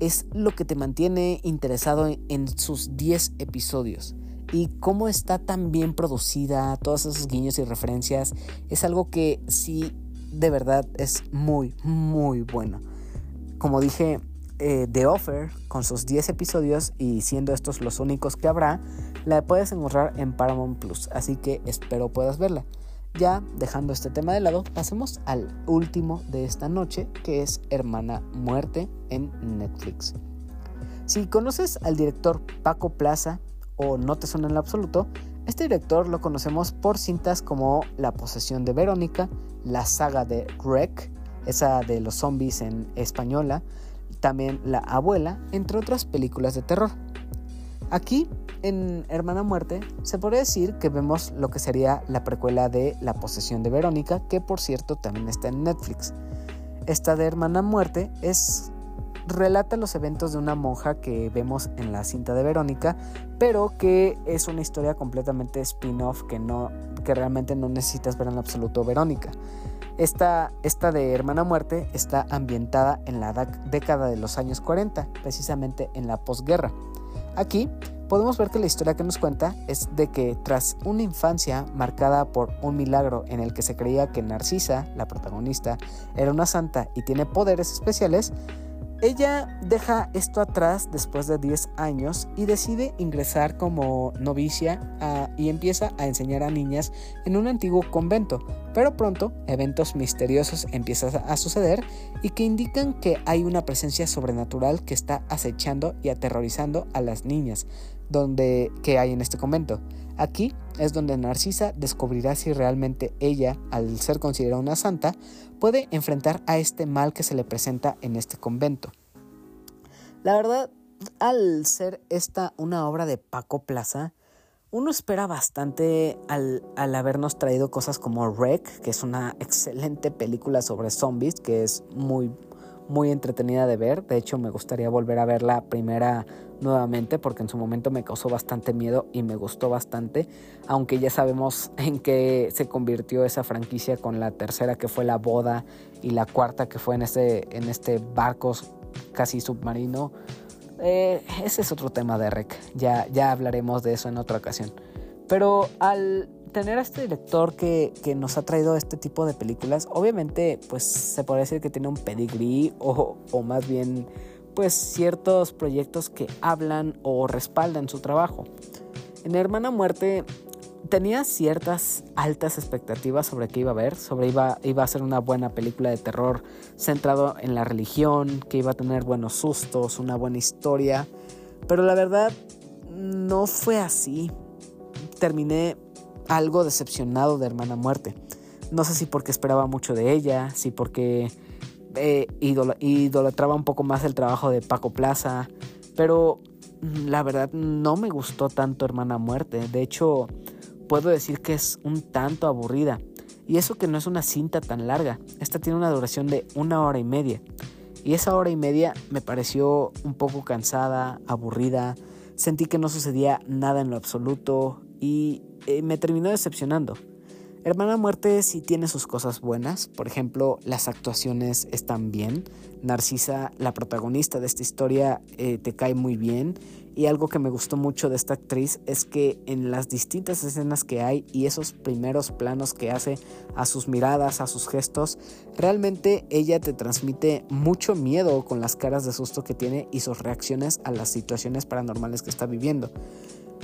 es lo que te mantiene interesado en sus 10 episodios y cómo está tan bien producida, todos esos guiños y referencias, es algo que sí, de verdad, es muy, muy bueno. Como dije, eh, The Offer, con sus 10 episodios y siendo estos los únicos que habrá, la puedes encontrar en Paramount Plus, así que espero puedas verla. Ya dejando este tema de lado, pasemos al último de esta noche, que es Hermana Muerte en Netflix. Si conoces al director Paco Plaza, o no te suena en lo absoluto, este director lo conocemos por cintas como La posesión de Verónica, la saga de Wreck, esa de los zombies en española, también La abuela, entre otras películas de terror. Aquí, en Hermana Muerte, se podría decir que vemos lo que sería la precuela de La posesión de Verónica, que por cierto también está en Netflix. Esta de Hermana Muerte es relata los eventos de una monja que vemos en la cinta de Verónica, pero que es una historia completamente spin-off que, no, que realmente no necesitas ver en absoluto Verónica. Esta, esta de Hermana Muerte está ambientada en la década de los años 40, precisamente en la posguerra. Aquí podemos ver que la historia que nos cuenta es de que tras una infancia marcada por un milagro en el que se creía que Narcisa, la protagonista, era una santa y tiene poderes especiales, ella deja esto atrás después de 10 años y decide ingresar como novicia y empieza a enseñar a niñas en un antiguo convento, pero pronto eventos misteriosos empiezan a suceder y que indican que hay una presencia sobrenatural que está acechando y aterrorizando a las niñas donde, que hay en este convento. Aquí es donde Narcisa descubrirá si realmente ella, al ser considerada una santa, puede enfrentar a este mal que se le presenta en este convento. La verdad, al ser esta una obra de Paco Plaza, uno espera bastante al, al, habernos traído cosas como Wreck, que es una excelente película sobre zombies, que es muy, muy entretenida de ver. De hecho, me gustaría volver a ver la primera nuevamente porque en su momento me causó bastante miedo y me gustó bastante, aunque ya sabemos en qué se convirtió esa franquicia con la tercera que fue la boda y la cuarta que fue en este, en este barco casi submarino. Eh, ese es otro tema de Rec, ya, ya hablaremos de eso en otra ocasión. Pero al tener a este director que, nos ha traído este tipo de películas, obviamente pues se puede decir que tiene un pedigree o, o más bien pues ciertos proyectos que hablan o respaldan su trabajo. En Hermana Muerte tenía ciertas altas expectativas sobre qué iba a ver, sobre iba, iba a ser una buena película de terror centrado en la religión, que iba a tener buenos sustos, una buena historia, pero la verdad no fue así. Terminé algo decepcionado de Hermana Muerte. No sé si porque esperaba mucho de ella, si porque eh, idolatraba un poco más el trabajo de Paco Plaza, pero mm, la verdad no me gustó tanto Hermana Muerte. De hecho, puedo decir que es un tanto aburrida. Y eso que no es una cinta tan larga. Esta tiene una duración de una hora y media. Y esa hora y media me pareció un poco cansada, aburrida. Sentí que no sucedía nada en lo absoluto y eh, me terminó decepcionando. Hermana Muerte sí tiene sus cosas buenas, por ejemplo, las actuaciones están bien, Narcisa, la protagonista de esta historia, eh, te cae muy bien y algo que me gustó mucho de esta actriz es que en las distintas escenas que hay y esos primeros planos que hace a sus miradas, a sus gestos, realmente ella te transmite mucho miedo con las caras de susto que tiene y sus reacciones a las situaciones paranormales que está viviendo.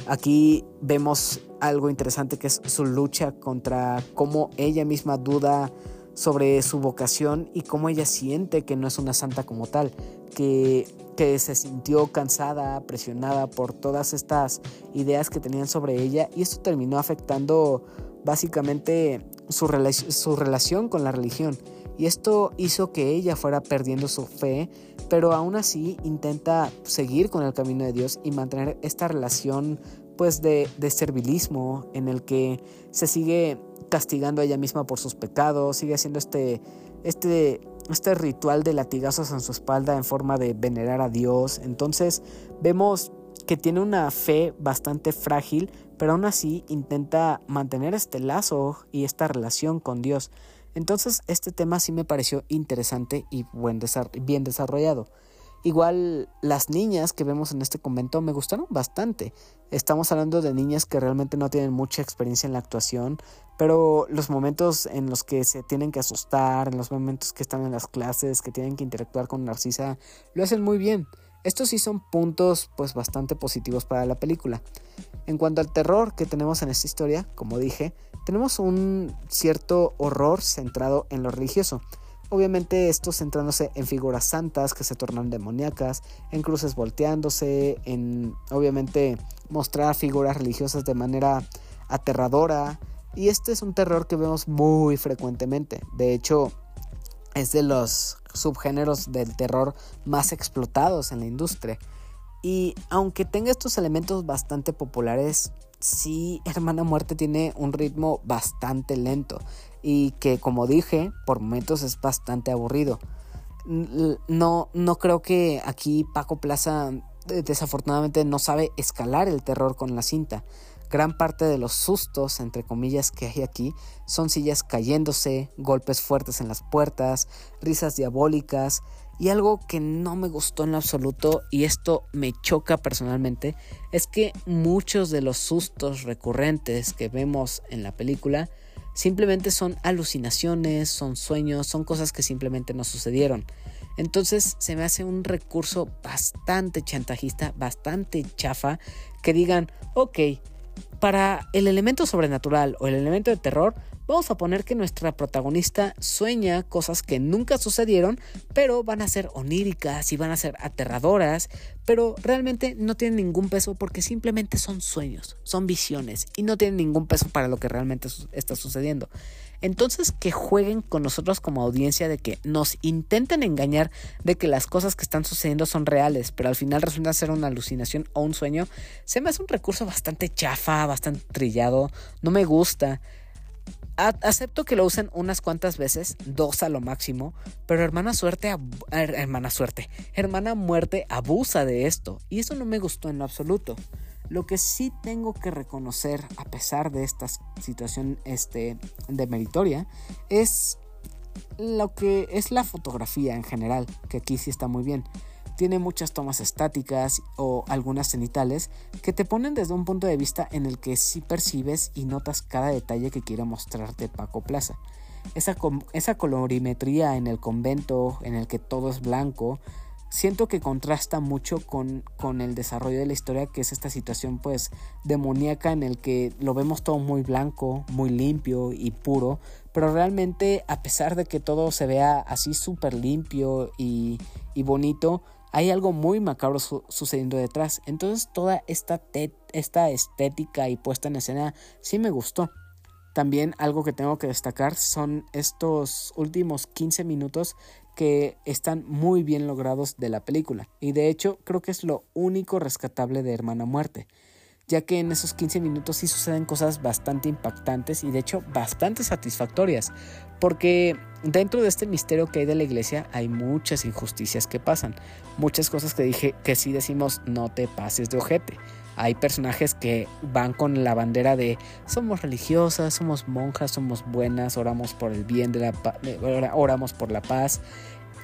Aquí vemos algo interesante que es su lucha contra cómo ella misma duda sobre su vocación y cómo ella siente que no es una santa como tal, que, que se sintió cansada, presionada por todas estas ideas que tenían sobre ella y esto terminó afectando básicamente su, su relación con la religión. Y esto hizo que ella fuera perdiendo su fe, pero aún así intenta seguir con el camino de Dios y mantener esta relación pues de, servilismo en el que se sigue castigando a ella misma por sus pecados, sigue haciendo este, este, este ritual de latigazos en su espalda en forma de venerar a Dios. Entonces vemos que tiene una fe bastante frágil, pero aún así intenta mantener este lazo y esta relación con Dios. Entonces este tema sí me pareció interesante y bien desarrollado. Igual las niñas que vemos en este convento me gustaron bastante. Estamos hablando de niñas que realmente no tienen mucha experiencia en la actuación, pero los momentos en los que se tienen que asustar, en los momentos que están en las clases, que tienen que interactuar con Narcisa, lo hacen muy bien. Estos sí son puntos pues bastante positivos para la película. En cuanto al terror que tenemos en esta historia, como dije, tenemos un cierto horror centrado en lo religioso. Obviamente esto centrándose en figuras santas que se tornan demoníacas, en cruces volteándose, en obviamente mostrar figuras religiosas de manera aterradora. Y este es un terror que vemos muy frecuentemente. De hecho, es de los subgéneros del terror más explotados en la industria. Y aunque tenga estos elementos bastante populares, sí, Hermana Muerte tiene un ritmo bastante lento y que como dije, por momentos es bastante aburrido. No, no creo que aquí Paco Plaza eh, desafortunadamente no sabe escalar el terror con la cinta. Gran parte de los sustos, entre comillas, que hay aquí son sillas cayéndose, golpes fuertes en las puertas, risas diabólicas y algo que no me gustó en lo absoluto y esto me choca personalmente es que muchos de los sustos recurrentes que vemos en la película Simplemente son alucinaciones, son sueños, son cosas que simplemente no sucedieron. Entonces se me hace un recurso bastante chantajista, bastante chafa, que digan, ok, para el elemento sobrenatural o el elemento de terror, vamos a poner que nuestra protagonista sueña cosas que nunca sucedieron, pero van a ser oníricas y van a ser aterradoras, pero realmente no tienen ningún peso porque simplemente son sueños, son visiones y no tienen ningún peso para lo que realmente está sucediendo. Entonces que jueguen con nosotros como audiencia de que nos intenten engañar de que las cosas que están sucediendo son reales, pero al final resulta ser una alucinación o un sueño, se me hace un recurso bastante chafa, bastante trillado, no me gusta acepto que lo usen unas cuantas veces, dos a lo máximo, pero hermana suerte, hermana suerte, hermana muerte abusa de esto y eso no me gustó en lo absoluto. Lo que sí tengo que reconocer, a pesar de esta situación este, de meritoria, es lo que es la fotografía en general, que aquí sí está muy bien. Tiene muchas tomas estáticas o algunas cenitales que te ponen desde un punto de vista en el que sí percibes y notas cada detalle que quiere mostrarte Paco Plaza. Esa, esa colorimetría en el convento, en el que todo es blanco, siento que contrasta mucho con, con, el desarrollo de la historia, que es esta situación pues demoníaca en el que lo vemos todo muy blanco, muy limpio y puro, pero realmente a pesar de que todo se vea así súper limpio y, y, bonito, hay algo muy macabro sucediendo detrás. Entonces toda esta, esta estética y puesta en escena sí me gustó. También algo que tengo que destacar son estos últimos 15 minutos que están muy bien logrados de la película. Y de hecho creo que es lo único rescatable de Hermana Muerte. Ya que en esos 15 minutos sí suceden cosas bastante impactantes y de hecho bastante satisfactorias. Porque dentro de este misterio que hay de la iglesia hay muchas injusticias que pasan. Muchas cosas que dije que sí decimos no te pases de ojete. Hay personajes que van con la bandera de somos religiosas, somos monjas, somos buenas, oramos por el bien de la oramos por la paz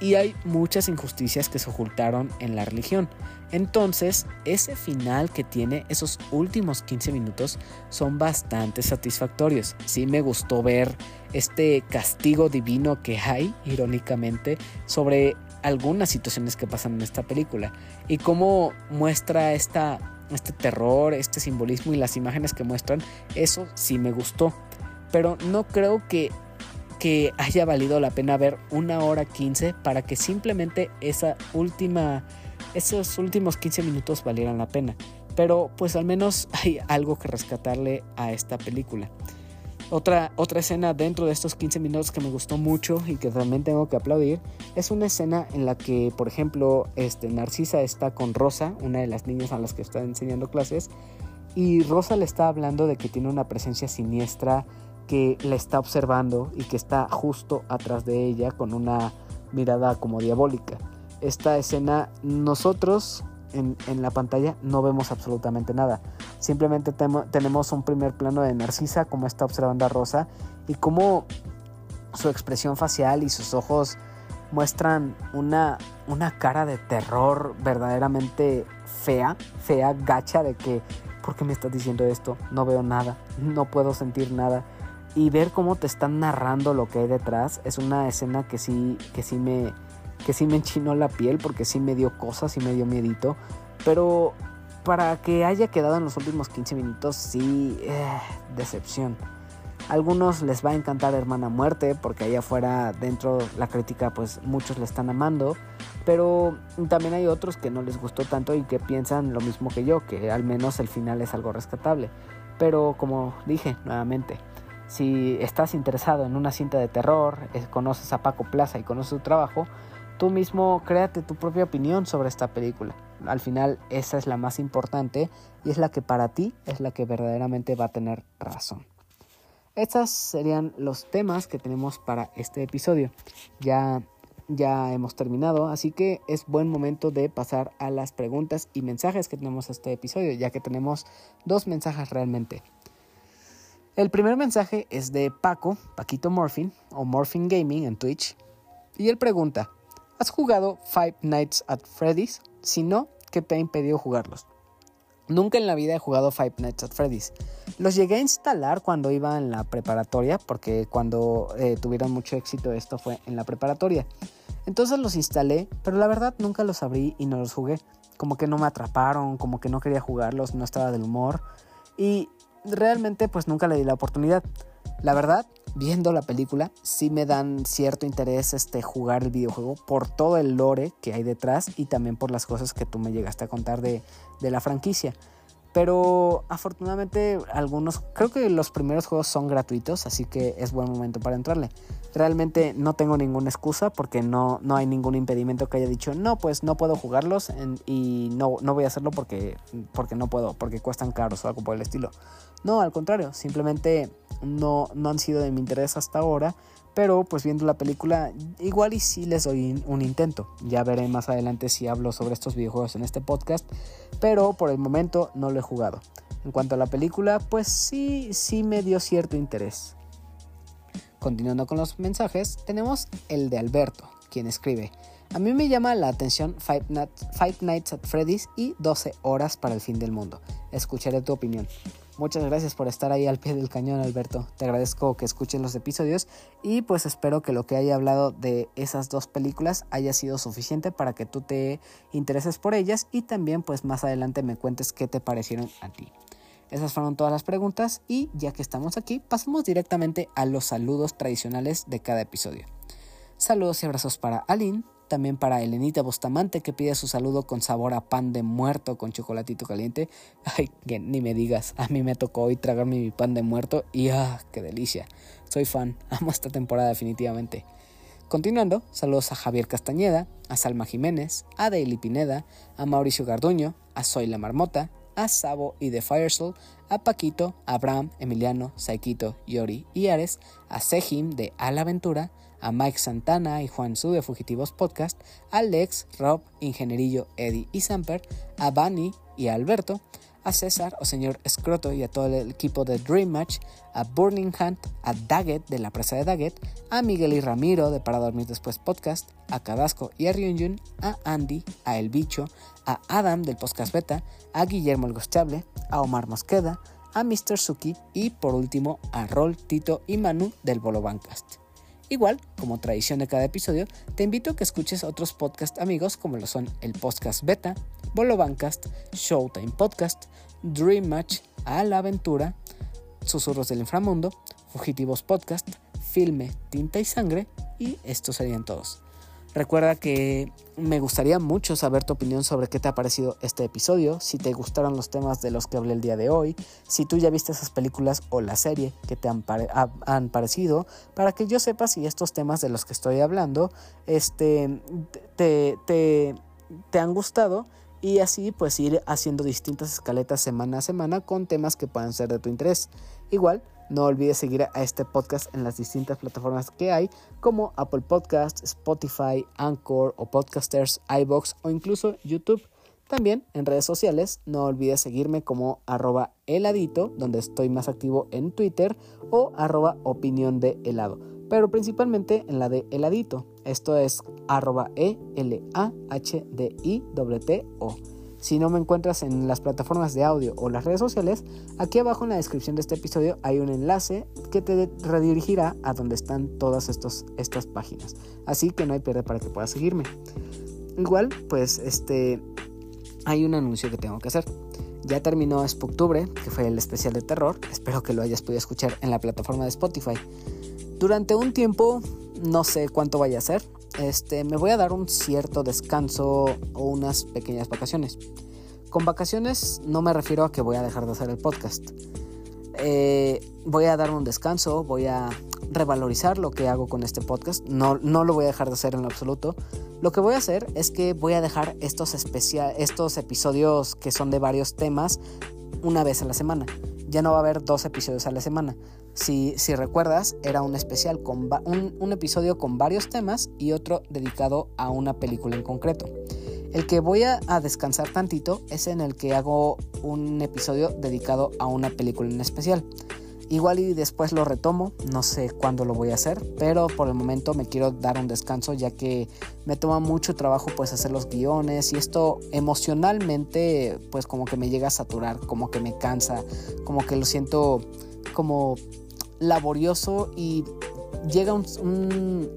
y hay muchas injusticias que se ocultaron en la religión. Entonces, ese final que tiene esos últimos 15 minutos son bastante satisfactorios. Sí me gustó ver este castigo divino que hay, irónicamente, sobre algunas situaciones que pasan en esta película y cómo muestra esta este terror, este simbolismo y las imágenes que muestran, eso sí me gustó. Pero no creo que, que haya valido la pena ver una hora 15 para que simplemente esa última, esos últimos 15 minutos valieran la pena. Pero pues al menos hay algo que rescatarle a esta película. Otra, otra escena dentro de estos 15 minutos que me gustó mucho y que también tengo que aplaudir es una escena en la que, por ejemplo, este, Narcisa está con Rosa, una de las niñas a las que está enseñando clases, y Rosa le está hablando de que tiene una presencia siniestra que la está observando y que está justo atrás de ella con una mirada como diabólica. Esta escena nosotros en, la pantalla no vemos absolutamente nada. Simplemente tenemos un primer plano de Narcisa, como está observando a Rosa, y cómo su expresión facial y sus ojos muestran una, una cara de terror verdaderamente fea, fea, gacha de que, ¿por qué me estás diciendo esto? No veo nada, no puedo sentir nada. Y ver cómo te están narrando lo que hay detrás es una escena que sí, que sí me, que sí me enchinó la piel porque sí me dio cosas, y me dio miedito. Pero para que haya quedado en los últimos 15 minutos, sí, eh, decepción. A algunos les va a encantar Hermana Muerte porque allá afuera dentro la crítica pues muchos le están amando. Pero también hay otros que no les gustó tanto y que piensan lo mismo que yo, que al menos el final es algo rescatable. Pero como dije nuevamente, si estás interesado en una cinta de terror, conoces a Paco Plaza y conoces su trabajo, tú mismo créate tu propia opinión sobre esta película. Al final esa es la más importante y es la que para ti es la que verdaderamente va a tener razón. Estos serían los temas que tenemos para este episodio. Ya ya hemos terminado, así que es buen momento de pasar a las preguntas y mensajes que tenemos a este episodio, ya que tenemos dos mensajes realmente. El primer mensaje es de Paco, Paquito Morphin o Morphin Gaming en Twitch, y él pregunta, ¿Has jugado Five Nights at Freddy's? Si no, ¿qué te ha impedido jugarlos? Nunca en la vida he jugado Five Nights at Freddy's. Los llegué a instalar cuando iba en la preparatoria, porque cuando eh, tuvieron mucho éxito esto fue en la preparatoria. Entonces los instalé, pero la verdad nunca los abrí y no los jugué. Como que no me atraparon, como que no quería jugarlos, no estaba del humor. Y realmente pues nunca le di la oportunidad. La verdad, viendo la película, sí me dan cierto interés este, jugar el videojuego por todo el lore que hay detrás y también por las cosas que tú me llegaste a contar de, de la franquicia. Pero afortunadamente algunos, creo que los primeros juegos son gratuitos, así que es buen momento para entrarle. Realmente no tengo ninguna excusa porque no, no hay ningún impedimento que haya dicho, no, pues no puedo jugarlos y no, no voy a hacerlo porque, porque no puedo, porque cuestan caros o algo por el estilo. No, al contrario, simplemente no, no han sido de mi interés hasta ahora pero pues viendo la película, igual y sí les doy un intento. Ya veré más adelante si hablo sobre estos videojuegos en este podcast. Pero por el momento no lo he jugado. En cuanto a la película, pues sí, sí me dio cierto interés. Continuando con los mensajes, tenemos el de Alberto, quien escribe. A mí me llama la atención Five, Nights at Freddy's y 12 horas para el fin del mundo. Escucharé tu opinión. Muchas gracias por estar ahí al pie del cañón, Alberto. Te agradezco que escuches los episodios y pues espero que lo que haya hablado de esas dos películas haya sido suficiente para que tú te intereses por ellas y también pues más adelante me cuentes qué te parecieron a ti. Esas fueron todas las preguntas y ya que estamos aquí, pasamos directamente a los saludos tradicionales de cada episodio. Saludos y abrazos para Aline, también para Elenita Bustamante que pide su saludo con sabor a pan de muerto con chocolatito caliente. Ay, que ni me digas, a mí me tocó hoy tragarme mi pan de muerto y ah, qué delicia. Soy fan, amo esta temporada definitivamente. Continuando, saludos a Javier Castañeda, a Salma Jiménez, a Daily Pineda, a Mauricio Garduño, a Soy la Marmota, a Sabo y The Firesoul, a Paquito, a Abraham, Emiliano, Saikito, Yori y Ares, a Sejim de A la Aventura, a Mike Santana y Juan Su de Fugitivos Podcast, a Lex, Rob, Ingenierillo, Eddie y Samper, a Bunny y a Alberto, a César o señor Escroto y a todo el equipo de Dream Match, a Burning Hunt, a Daggett de la presa de Daggett, a Miguel y Ramiro de Para Dormir Después Podcast, a Cadasco y a Ryunjun, a Andy, a El Bicho, a Adam del Podcast Beta, a Guillermo el Gostable, a Omar Mosqueda, a Mr. Suki y por último a Rol, Tito y Manu del Bolo Bancast. Igual, como tradición de cada episodio, te invito a que escuches otros podcast amigos como lo son el Podcast Beta, Bolo Bancast, Showtime Podcast, Dream Match, A la Aventura, Susurros del Inframundo, Fugitivos Podcast, Filme, Tinta y Sangre y estos serían todos. Recuerda que me gustaría mucho saber tu opinión sobre qué te ha parecido este episodio, si te gustaron los temas de los que hablé el día de hoy, si tú ya viste esas películas o la serie que te han, parecido, para que yo sepa si estos temas de los que estoy hablando este, te, te, te han gustado y así pues ir haciendo distintas escaletas semana a semana con temas que puedan ser de tu interés. Igual, no olvides seguir a este podcast en las distintas plataformas que hay, como Apple Podcast, Spotify, Anchor o Podcasters, iBox o incluso YouTube. También en redes sociales, no olvides seguirme como arroba heladito, donde estoy más activo en Twitter, o arroba opinión de helado, pero principalmente en la de heladito. Esto es arroba e l a h d i t o. Si no me encuentras en las plataformas de audio o las redes sociales, aquí abajo en la descripción de este episodio hay un enlace que te redirigirá a donde están todas estos, estas páginas. Así que no hay pierde para que puedas seguirme. Igual, pues este hay un anuncio que tengo que hacer. Ya terminó Spooktubre, que fue el especial de terror. Espero que lo hayas podido escuchar en la plataforma de Spotify. Durante un tiempo, no sé cuánto vaya a ser, este, me voy a dar un cierto descanso o unas pequeñas vacaciones. Con vacaciones no me refiero a que voy a dejar de hacer el podcast. Eh, voy a dar un descanso, voy a revalorizar lo que hago con este podcast. No, no lo voy a dejar de hacer en absoluto. Lo que voy a hacer es que voy a dejar estos, estos episodios que son de varios temas una vez a la semana. Ya no va a haber dos episodios a la semana. Si, recuerdas, era un especial con un, episodio con varios temas y otro dedicado a una película en concreto. El que voy a, descansar tantito es en el que hago un episodio dedicado a una película en especial. Igual y después lo retomo, no sé cuándo lo voy a hacer, pero por el momento me quiero dar un descanso ya que me toma mucho trabajo pues hacer los guiones y esto emocionalmente pues como que me llega a saturar, como que me cansa, como que lo siento como laborioso y llega un,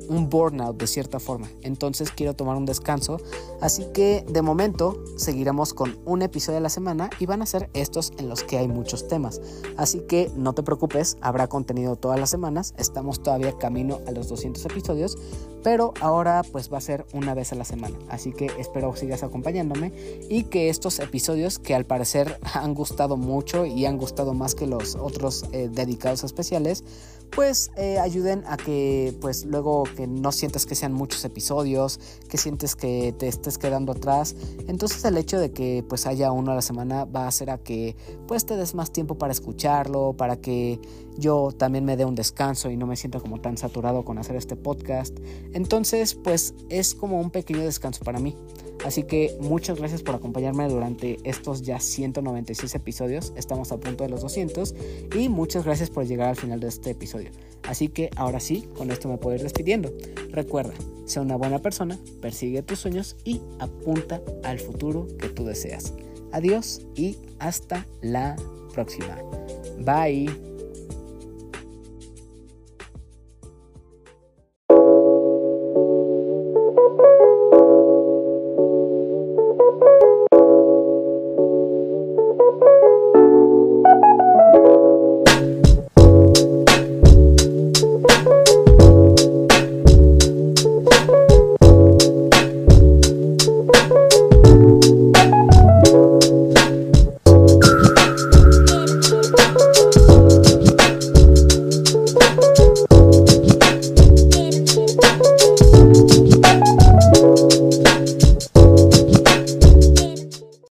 un, burnout de cierta forma. Entonces quiero tomar un descanso. Así que de momento seguiremos con un episodio a la semana y van a ser estos en los que hay muchos temas. Así que no te preocupes, habrá contenido todas las semanas. Estamos todavía camino a los 200 episodios, pero ahora pues va a ser una vez a la semana. Así que espero sigas acompañándome y que estos episodios que al parecer han gustado mucho y han gustado más que los otros eh, dedicados especiales, pues eh, ayuden a que pues luego que no sientas que sean muchos episodios, que sientes que te estés quedando atrás. Entonces el hecho de que pues haya uno a la semana va a hacer a que pues te des más tiempo para escucharlo, para que yo también me dé un descanso y no me sienta como tan saturado con hacer este podcast. Entonces, pues es como un pequeño descanso para mí. Así que muchas gracias por acompañarme durante estos ya 196 episodios. Estamos a punto de los 200 y muchas gracias por llegar al final de este episodio. Así que ahora sí, con esto me puedo ir despidiendo. Recuerda, sea una buena persona, persigue tus sueños y apunta al futuro que tú deseas. Adiós y hasta la próxima. Bye.